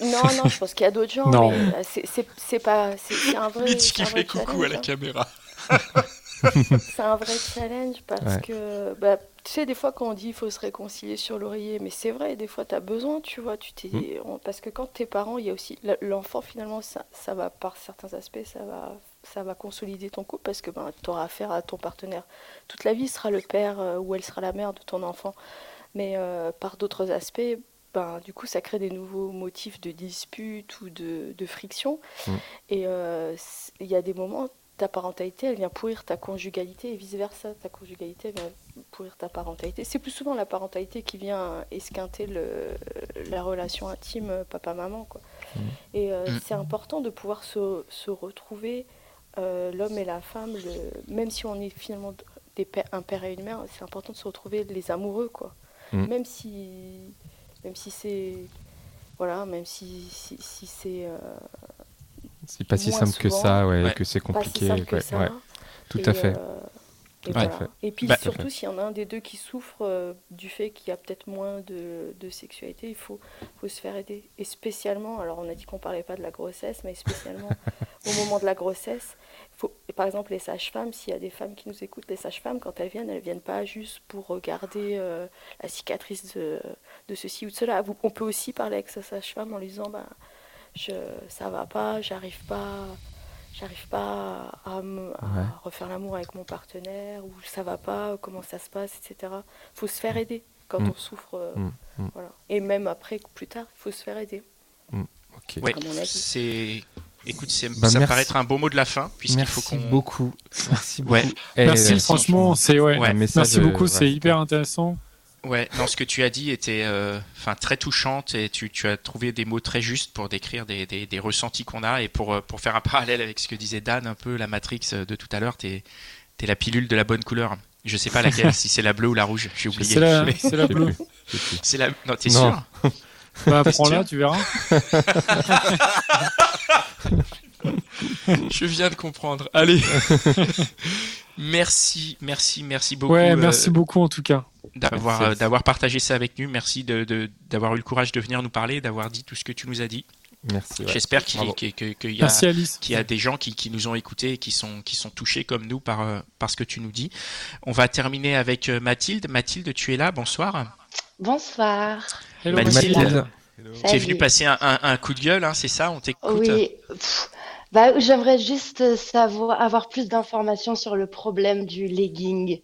non non je pense qu'il y a d'autres gens Non. mais euh, c'est- pas c'est un vrai Mitch qui fait coucou à la hein. caméra. C'est un vrai challenge parce Ouais. que, bah, tu sais, des fois quand on dit il faut se réconcilier sur l'oreiller, mais c'est vrai, des fois tu as besoin, tu vois, tu t'es... Mm. Parce que quand tes parents, il y a aussi... L'enfant, finalement, ça, ça va, par certains aspects, ça va, ça va consolider ton couple parce que ben, tu auras affaire à ton partenaire. Toute la vie, sera le père euh, ou elle sera la mère de ton enfant. Mais euh, par d'autres aspects, ben, du coup, ça crée des nouveaux motifs de dispute ou de, de friction. Mm. Et euh, il y a des moments, ta parentalité, elle vient pourrir ta conjugalité et vice-versa. Ta conjugalité elle vient pourrir ta parentalité. C'est plus souvent la parentalité qui vient esquinter le, la relation intime papa-maman. quoi. Et Mm. c'est important de pouvoir se, se retrouver, euh, l'homme et la femme, le- même si on est finalement des un père et une mère, c'est important de se retrouver les amoureux. quoi. Mm. Même si, même si c'est... Voilà, même si, si, si c'est... euh, C'est pas si simple que ça, ouais, Ouais. que c'est pas si compliqué. que ouais, ça. ouais, tout Et, à fait. euh, et, voilà. Puis Bah, surtout, s'il y en a un des deux qui souffre euh, du fait qu'il y a peut-être moins de, de sexualité, il faut, faut se faire aider. Et spécialement, alors on a dit qu'on parlait pas de la grossesse, mais spécialement au moment de la grossesse, faut, et par exemple les sages-femmes, s'il y a des femmes qui nous écoutent, les sages-femmes, quand elles viennent, elles viennent pas juste pour regarder euh, la cicatrice de, de ceci ou de cela. Vous- On peut aussi parler avec sa sage-femme en lui disant, bah, je, ça va pas, j'arrive pas j'arrive pas à, me- à Ouais. refaire l'amour avec mon partenaire ou ça va pas, comment ça se passe, etc. faut se faire aider quand Mm. on souffre. euh, Mm, mm. Voilà. Et même après, plus tard, il faut se faire aider. Ouais, avis. c'est. Écoute, c'est- Bah, ça merci. paraît être un beau mot de la fin, puisqu'il faut Merci qu'on. beaucoup. Merci beaucoup. Ouais. Merci, euh, franchement, c'est ouais. Ouais. un message, Merci euh, beaucoup, ouais. c'est hyper intéressant. Ouais, non, ce que tu as dit était euh, enfin très touchante et tu, tu as trouvé des mots très justes pour décrire des, des, des ressentis qu'on a et pour, euh, pour faire un parallèle avec ce que disait Dan un peu, la Matrix de tout à l'heure, t'es es la pilule de la bonne couleur. Je sais pas laquelle, si c'est la bleue ou la rouge, j'ai oublié. C'est la, Mais c'est la bleue. C'est la. Non, t'es Non. sûr? Bah, prends-la, tu verras. Je viens de comprendre. Allez. merci, merci, merci beaucoup. Ouais, euh, merci beaucoup en tout cas. d'avoir euh, d'avoir partagé ça avec nous. Merci de de- d'avoir eu le courage de venir nous parler, d'avoir dit tout ce que tu nous as dit. Merci. ouais. J'espère qu'il Bravo. qu'il- qu'il- qu'il y a Merci Alice. qu'il y a des gens qui, qui nous ont écoutés et qui sont, qui sont touchés comme nous par, euh, par ce que tu nous dis. On va terminer avec Mathilde. Mathilde, tu es là, bonsoir. Bonsoir. Hello, Mathilde. Mathilde. Hello. Tu es venue Salut. passer un, un- un coup de gueule, hein, c'est ça On t'écoute Oui. Pff, Bah, j'aimerais juste savoir, avoir plus d'informations sur le problème du legging.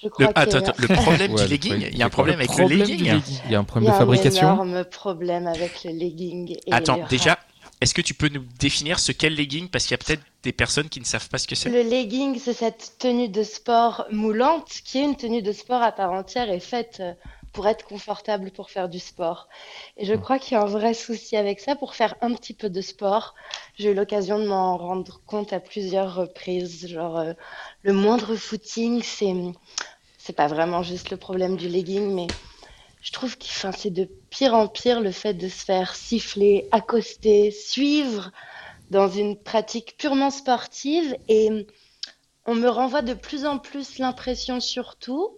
Je Le, attends, y a- le problème Ouais, du le legging Il y a un problème avec le legging. Il y a un il problème y de a fabrication. un énorme problème avec le legging et Attends, le déjà, est-ce que tu peux nous définir ce qu'est le legging? Parce qu'il y a peut-être des personnes qui ne savent pas ce que c'est. Le legging, c'est cette tenue de sport moulante qui est une tenue de sport à part entière et faite euh, pour être confortable pour faire du sport. Et je crois qu'il y a un vrai souci avec ça pour faire un petit peu de sport. J'ai eu l'occasion de m'en rendre compte à plusieurs reprises. Genre, euh, le moindre footing, c'est c'est pas vraiment juste le problème du legging, mais je trouve que enfin, c'est de pire en pire le fait de se faire siffler, accoster, suivre dans une pratique purement sportive et on me renvoie de plus en plus l'impression surtout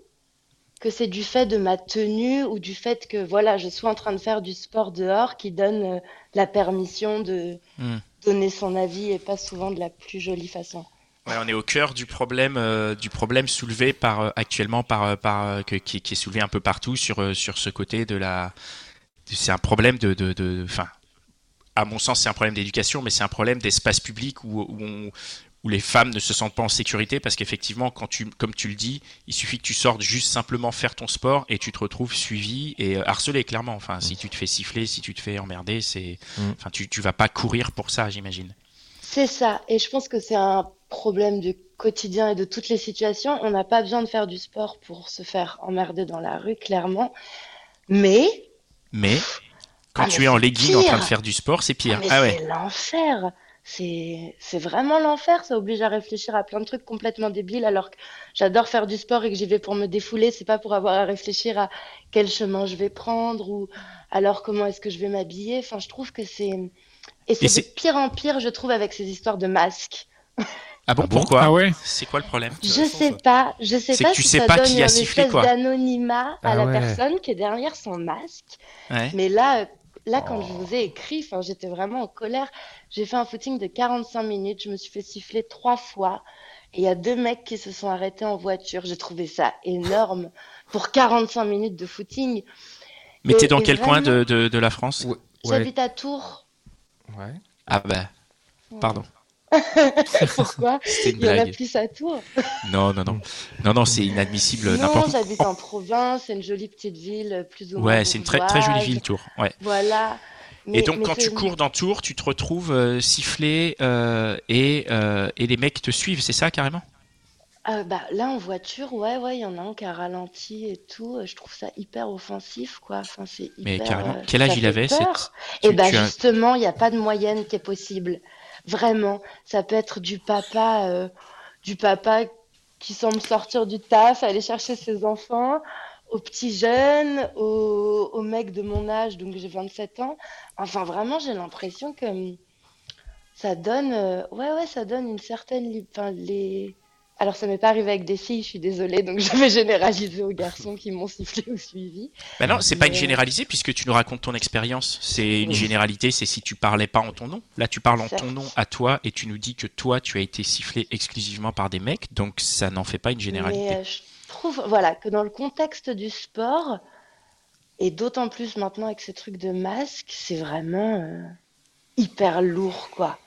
que c'est du fait de ma tenue ou du fait que voilà, je sois en train de faire du sport dehors qui donne euh, la permission de Hmm. donner son avis et pas souvent de la plus jolie façon. Ouais, on est au cœur du problème, euh, du problème soulevé par euh, actuellement par, par que- qui, qui est soulevé un peu partout sur sur ce côté de la. C'est un problème de de, de- enfin, à mon sens, c'est un problème d'éducation, mais c'est un problème d'espace public où où, on- où les femmes ne se sentent pas en sécurité parce qu'effectivement, quand tu, comme tu le dis, il suffit que tu sortes juste simplement faire ton sport et tu te retrouves suivi et euh, harcelé clairement. Enfin, si tu te fais siffler, si tu te fais emmerder, c'est, Mm. enfin, tu tu vas pas courir pour ça, j'imagine. C'est ça, et je pense que c'est un problème du quotidien et de toutes les situations. On n'a pas besoin de faire du sport pour se faire emmerder dans la rue, clairement. Mais, Mais quand Ah, tu es en legging en train de faire du sport, c'est pire. mais Ah ouais. c'est l'enfer. C'est, c'est vraiment l'enfer. Ça oblige à réfléchir à plein de trucs complètement débiles. Alors que j'adore faire du sport et que j'y vais pour me défouler, c'est pas pour avoir à réfléchir à quel chemin je vais prendre ou alors comment est-ce que je vais m'habiller. Enfin, je trouve que c'est, et c'est de pire en pire, je trouve, avec ces histoires de masques. Ah bon, Ah bon pourquoi Ah ouais C'est quoi le problème? Je Intéressant, sais ça. pas, je sais pas que tu si sais ça pas donne qui une a sifflé, espèce quoi. d'anonymat à Ah la ouais. personne qui est derrière son masque. Ouais. Mais là, là quand je Oh. vous ai écrit, enfin, j'étais vraiment en colère. J'ai fait un footing de 45 minutes, je me suis fait siffler trois fois. Et il y a deux mecs qui se sont arrêtés en voiture. J'ai trouvé ça énorme pour 45 minutes de footing. Mais t'es dans quel coin de, de, de la France? Ouais. J'habite à Tours. Ouais. Ah bah, pardon. Pourquoi C'était une Il y en a plus à Tours. Non, non, non. Non, non, c'est inadmissible. Non, N'importe j'habite en province, c'est une jolie petite ville, plus ou moins Ouais, c'est une très, très jolie ville, Tours. Ouais. Voilà. Et donc, quand tu cours dans Tours, tu te retrouves euh, sifflé euh, et, euh, et les mecs te suivent, c'est ça carrément? Bah, là, en voiture, ouais, ouais, il y en a un qui a ralenti et tout. Je trouve ça hyper offensif, quoi. Enfin, c'est Mais hyper, carrément. Quel âge il avait cette... Et tu- bah, tu as- justement, il n'y a pas de moyenne qui est possible. Vraiment. Ça peut être du papa, euh, du papa qui semble sortir du taf, aller chercher ses enfants, aux petits jeunes, aux, aux mecs de mon âge, donc j'ai 27 ans. Enfin, vraiment, j'ai l'impression que hum, ça donne, euh, ouais, ouais, ça donne une certaine, enfin, les. Alors, ça m'est pas arrivé avec des filles, je suis désolée, donc je vais généraliser aux garçons qui m'ont sifflé ou suivi. Bah non, c'est pas une Mais- généralisée puisque tu nous racontes ton expérience. C'est une Oui. généralité, c'est si tu parlais pas en ton nom. Là, tu parles en Certes. ton nom à toi et tu nous dis que toi, tu as été sifflé exclusivement par des mecs, donc ça n'en fait pas une généralité. Mais euh, je trouve, voilà, que dans le contexte du sport, et d'autant plus maintenant avec ces trucs de masque, c'est vraiment euh, hyper lourd, quoi.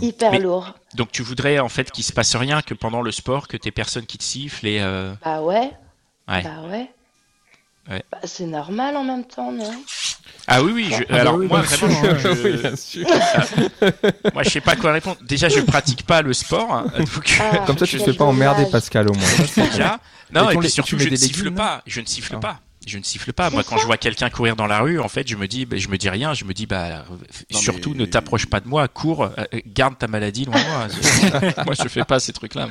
Hyper Mais- lourd. Donc tu voudrais en fait qu'il se passe rien, que pendant le sport, que t'aies personne qui te siffle et euh, Bah ouais. Ouais. Bah ouais. Ouais. Bah, c'est normal en même temps, non? ah oui oui. Je... Ah bah Alors oui, moi bien vraiment, sûr, je... Oui, bien sûr. moi je sais pas quoi répondre. Déjà je pratique pas le sport, hein, donc Ah, Comme ça, tu te fais pas emmerder. Pascal, au moins. Non Et et puis surtout je ne siffle pas. Je ne siffle Ah. pas. Je ne siffle pas. Moi quand je vois quelqu'un courir dans la rue, en fait je me dis, bah, je me dis rien. Je me dis bah Non, surtout mais- ne t'approche pas de moi, cours, euh, garde ta maladie loin de moi. moi je fais pas ces trucs là.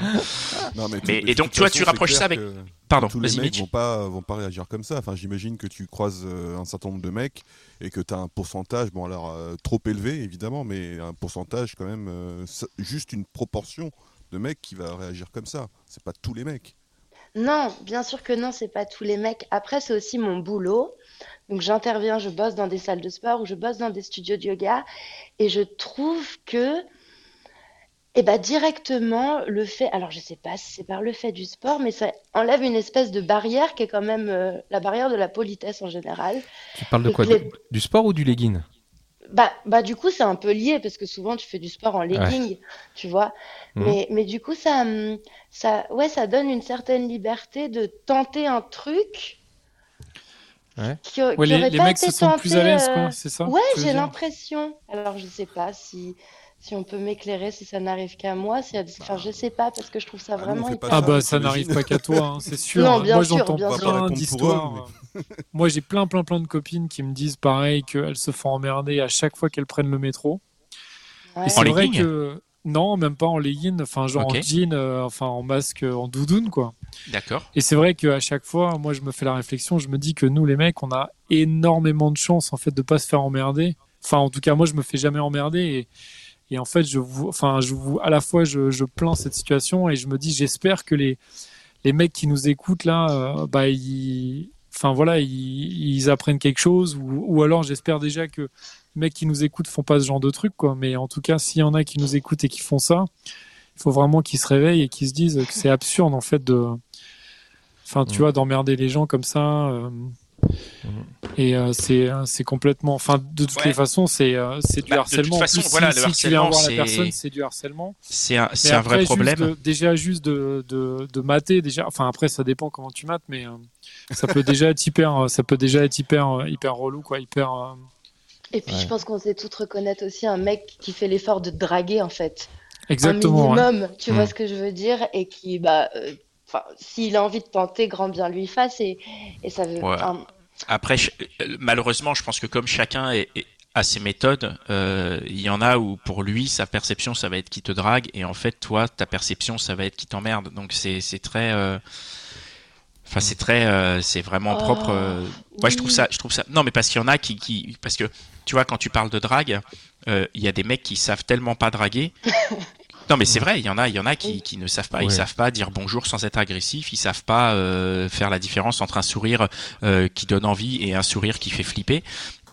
Non, mais, Mais- de et donc, toi, façon, tu rapproches ça avec- Pardon, tous les mecs vont pas vont pas réagir comme ça. Enfin, j'imagine que tu croises euh, un certain nombre de mecs et que tu as un pourcentage, bon alors euh, trop élevé évidemment, mais un pourcentage quand même euh, juste une proportion de mecs qui va réagir comme ça. C'est pas tous les mecs. Non, bien sûr que non, c'est pas tous les mecs. Après, c'est aussi mon boulot. Donc, j'interviens, je bosse dans des salles de sport ou je bosse dans des studios de yoga. Et je trouve que, eh ben, directement, le fait, alors je sais pas si c'est par le fait du sport, mais ça enlève une espèce de barrière qui est quand même euh, la barrière de la politesse en général. Tu parles de Et quoi? que les- du, du sport ou du legging? Bah, bah, du coup, c'est un peu lié parce que souvent tu fais du sport en legging, tu vois. Mhm. Mais, mais du coup, ça, hum, ça, ouais, ça donne une certaine liberté de tenter un truc Ouais. qui, Ouais, qui les, aurait les pas mecs été se sentent plus à tenté, l'aise, euh, quoi, c'est ça Ouais, j'ai l'impression. Alors, je sais pas si, si on peut m'éclairer, si ça n'arrive qu'à moi, si, enfin, je sais pas parce que je trouve ça Ah, vraiment pas hyper. Ah bah ça n'arrive pas qu'à toi, hein, c'est sûr. Non, bien Moi sûr, j'entends plein d'histoires. eux, Moi j'ai plein plein plein de copines qui me disent pareil qu'elles se font emmerder à chaque fois qu'elles prennent le métro. Ouais. Et c'est En vrai que non, même pas en legging, enfin genre en jean, euh, enfin en masque, euh, en doudoune quoi. D'accord. Et c'est vrai qu'à chaque fois, moi je me fais la réflexion, je me dis que nous les mecs, on a énormément de chance en fait de pas se faire emmerder. Enfin en tout cas moi je me fais jamais emmerder et, et en fait je vous, enfin je vous, à la fois je, je plains cette situation et je me dis j'espère que les les mecs qui nous écoutent là, euh, bah ils, enfin voilà, ils, ils apprennent quelque chose ou, ou alors j'espère déjà que les mecs qui nous écoutent font pas ce genre de truc quoi. Mais en tout cas, s'il y en a qui nous écoutent et qui font ça, il faut vraiment qu'ils se réveillent et qu'ils se disent que c'est absurde en fait de, enfin tu Mm. vois, d'emmerder les gens comme ça. euh, Et euh, c'est c'est complètement, enfin de toutes Ouais. les façons, c'est euh, c'est du Bah, de harcèlement. toute En façon, plus, voilà, si, le si tu viens harcèlement, voir la personne, c'est du harcèlement. C'est un, un après, vrai juste problème. de- déjà juste de, de, de mater déjà. Enfin après ça dépend comment tu mates, mais euh, ça peut déjà être hyper, euh, ça peut déjà être hyper euh, hyper relou quoi, hyper. euh, Et puis Ouais. je pense qu'on sait tous reconnaître aussi un mec qui fait l'effort de draguer en fait. Exactement. Un ouais. minimum, tu vois Mm. ce que je veux dire, et qui, bah, euh, enfin, s'il a envie de tenter, grand bien lui fasse, et, et ça veut. Ouais. Après, euh, malheureusement, je pense que comme chacun est, est- a ses méthodes, euh, il y en a où pour lui, sa perception, ça va être qui te drague, et en fait, toi, ta perception, ça va être qui t'emmerde. Donc c'est très, euh, enfin c'est très, euh, c'est vraiment Oh, propre. euh, Ouais, je trouve ça, je trouve ça. Non, mais parce qu'il y en a qui, qui, parce que tu vois, quand tu parles de drague, il y a des mecs qui savent tellement pas draguer. Non, mais c'est vrai, il y en a, il y en a qui, qui ne savent pas. Ils Ouais. savent pas dire bonjour sans être agressif. Ils savent pas euh, faire la différence entre un sourire euh, qui donne envie et un sourire qui fait flipper.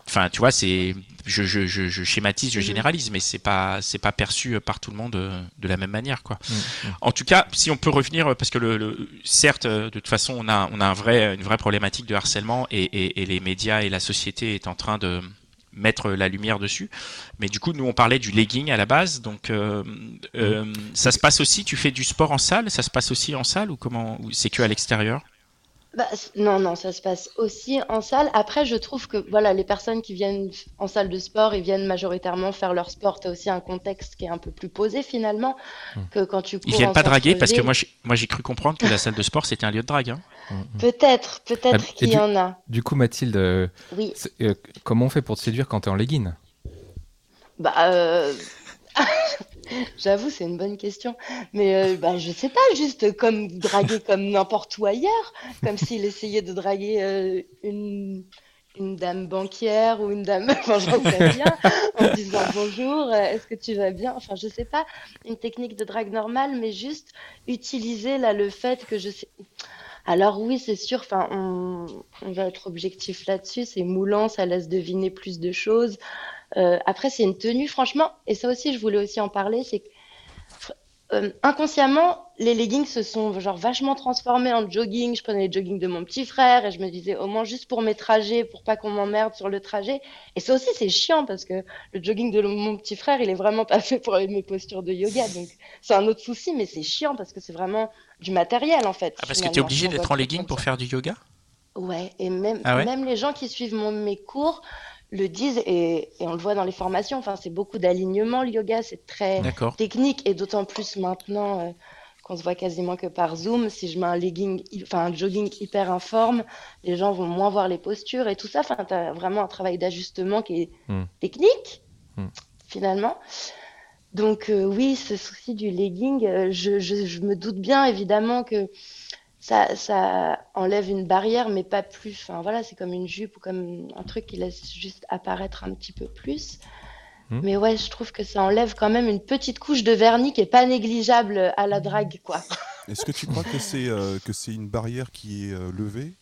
Enfin, tu vois, c'est, je, je, je, je schématise, je Mhm. généralise, mais c'est pas, c'est pas perçu par tout le monde euh, de la même manière, quoi. Mm. En tout cas, si on peut revenir, parce que le, le- certes, euh, de toute façon, on a, on a un vrai, une vraie problématique de harcèlement et, et, et les médias et la société est en train de mettre la lumière dessus. Mais du coup, nous, on parlait du legging à la base, donc euh, euh, ça se passe aussi. Tu fais du sport en salle, ça se passe aussi en salle ou comment c'est que à l'extérieur? Bah, non, non, ça se passe aussi en salle. Après, je trouve que voilà, les personnes qui viennent en salle de sport, ils viennent majoritairement faire leur sport. Tu as aussi un contexte qui est un peu plus posé finalement que quand tu Ils cours viennent en pas draguer parce que moi, j'ai- moi, j'ai cru comprendre que la salle de sport c'était un lieu de drague. Hein. Peut-être, peut-être Ah, et qu'il y du- en a. Du coup, Mathilde, euh, Oui. euh, comment on fait pour te séduire quand t'es en legging? Bah, euh, j'avoue, c'est une bonne question. Mais euh, bah, je sais pas, juste comme draguer comme n'importe où ailleurs, comme s'il essayait de draguer euh, une, dame banquière ou une dame, enfin, en disant bonjour, euh, est-ce que tu vas bien? Enfin, je sais pas, une technique de drague normale, mais juste utiliser là le fait que je sais. Alors oui, c'est sûr, enfin, on va être objectif là-dessus, c'est moulant, ça laisse deviner plus de choses. Euh, après, c'est une tenue, franchement, et ça aussi, je voulais aussi en parler, c'est que euh, inconsciemment, les leggings se sont genre vachement transformés en jogging. Je prenais les joggings de mon petit frère et je me disais au moins juste pour mes trajets, pour pas qu'on m'emmerde sur le trajet. Et ça aussi, c'est chiant parce que le jogging de mon petit frère, il est vraiment pas fait pour mes postures de yoga. Donc, c'est un autre souci, mais c'est chiant parce que c'est vraiment du matériel en fait. Ah, parce que tu es obligé d'être en le legging pour faire du yoga? Ouais, et même, Ah ouais? même les gens qui suivent mon, mes cours le disent et, et on le voit dans les formations. Enfin, c'est beaucoup d'alignement, le yoga, c'est très technique et d'autant plus maintenant euh, qu'on se voit quasiment que par Zoom. Si je mets un legging, enfin un jogging hyper informe, les gens vont moins voir les postures et tout ça. Enfin, as vraiment un travail d'ajustement qui est Hmm. technique, Hmm. finalement. Donc euh, oui, ce souci du legging, euh, je, je, je me doute bien évidemment que ça, ça enlève une barrière, mais pas plus. Enfin voilà, c'est comme une jupe ou comme un truc qui laisse juste apparaître un petit peu plus. Hmm. Mais ouais, je trouve que ça enlève quand même une petite couche de vernis qui est pas négligeable à la drague, quoi. Est-ce que tu crois que c'est euh, que c'est une barrière qui est euh, levée?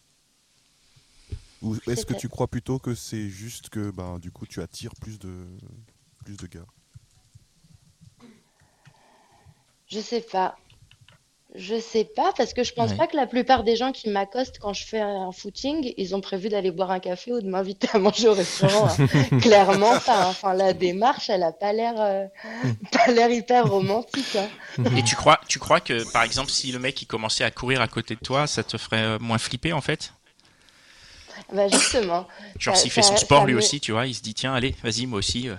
Ou est-ce que tu crois plutôt que c'est juste que ben, du coup tu attires plus de plus de gars? Je sais pas. Je sais pas, parce que je pense Ouais. pas que la plupart des gens qui m'accostent quand je fais un footing, ils ont prévu d'aller boire un café ou de m'inviter à manger au restaurant. hein. Clairement pas. hein. Enfin, la démarche, elle a pas l'air, euh, pas l'air hyper romantique. hein. Et tu crois, tu crois que par exemple, si le mec il commençait à courir à côté de toi, ça te ferait euh, moins flipper en fait? Bah justement. Genre s'il fait son sport lui aussi, tu vois, il se dit tiens, allez, vas-y, moi aussi. euh.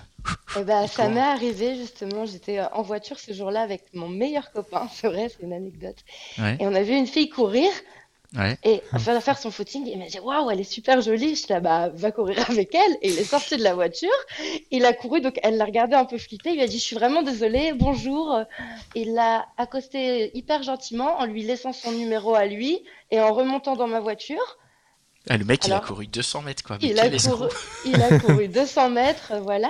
Eh Il ça m'est arrivé justement, j'étais euh, en voiture ce jour-là avec mon meilleur copain, c'est vrai, c'est une anecdote. Ouais. Et on a vu une fille courir Ouais. et faire, faire son footing. Et il m'a dit Waouh, elle est super jolie. Je suis là, bah, va courir avec elle. Et il est sorti de la voiture, il a couru, donc elle l'a regardé un peu flippée. Il lui a dit Je suis vraiment désolée, bonjour. Il l'a accosté hyper gentiment en lui laissant son numéro à lui et en remontant dans ma voiture. Ah, le mec il a Alors couru 200 mètres quoi. Mais Il a couru, il a couru 200 mètres, voilà.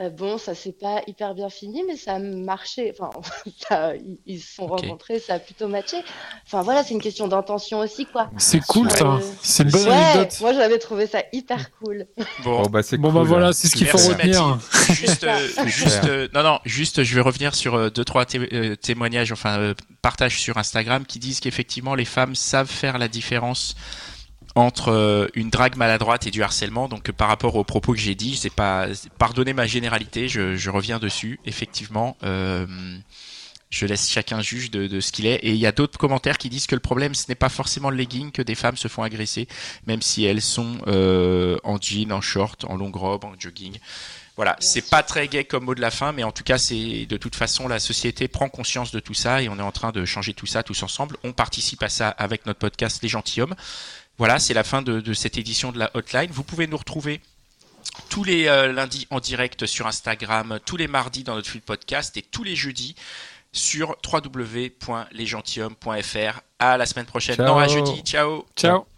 Euh, bon, ça s'est pas hyper bien fini, mais ça a marché. Enfin, ça, ils- se sont rencontrés, ça a plutôt matché. Enfin voilà, c'est une question d'intention aussi, quoi. C'est cool ça. Euh, C'est une bonne Ouais, anecdote. moi j'avais trouvé ça hyper cool. Bon, Bon, bah, c'est Bon cool. bah voilà, c'est ce qu'il faut retenir. Mathilde. Juste, euh, juste, euh, non, non, juste, je vais revenir sur euh, deux, trois té- témoignages, enfin, euh, partages sur Instagram qui disent qu'effectivement les femmes savent faire la différence entre euh, une drague maladroite et du harcèlement. Donc, euh, par rapport aux propos que j'ai dit, c'est pas, pardonnez ma généralité, je, je reviens dessus. Effectivement, euh, je laisse chacun juge de, de ce qu'il est. Et il y a d'autres commentaires qui disent que le problème, ce n'est pas forcément le legging que des femmes se font agresser, même si elles sont euh, en jean, en short, en longue robe, en jogging. Voilà, c'est pas très gay comme mot de la fin, mais en tout cas, c'est de toute façon la société prend conscience de tout ça et on est en train de changer tout ça tous ensemble. On participe à ça avec notre podcast Les Gentilhommes. Voilà, c'est la fin de, de cette édition de la Hotline. Vous pouvez nous retrouver tous les euh, lundis en direct sur Instagram, tous les mardis dans notre fil podcast et tous les jeudis sur www.lesgentilhommes.fr. À la semaine prochaine. Ciao. Non, à jeudi. Ciao. Ciao.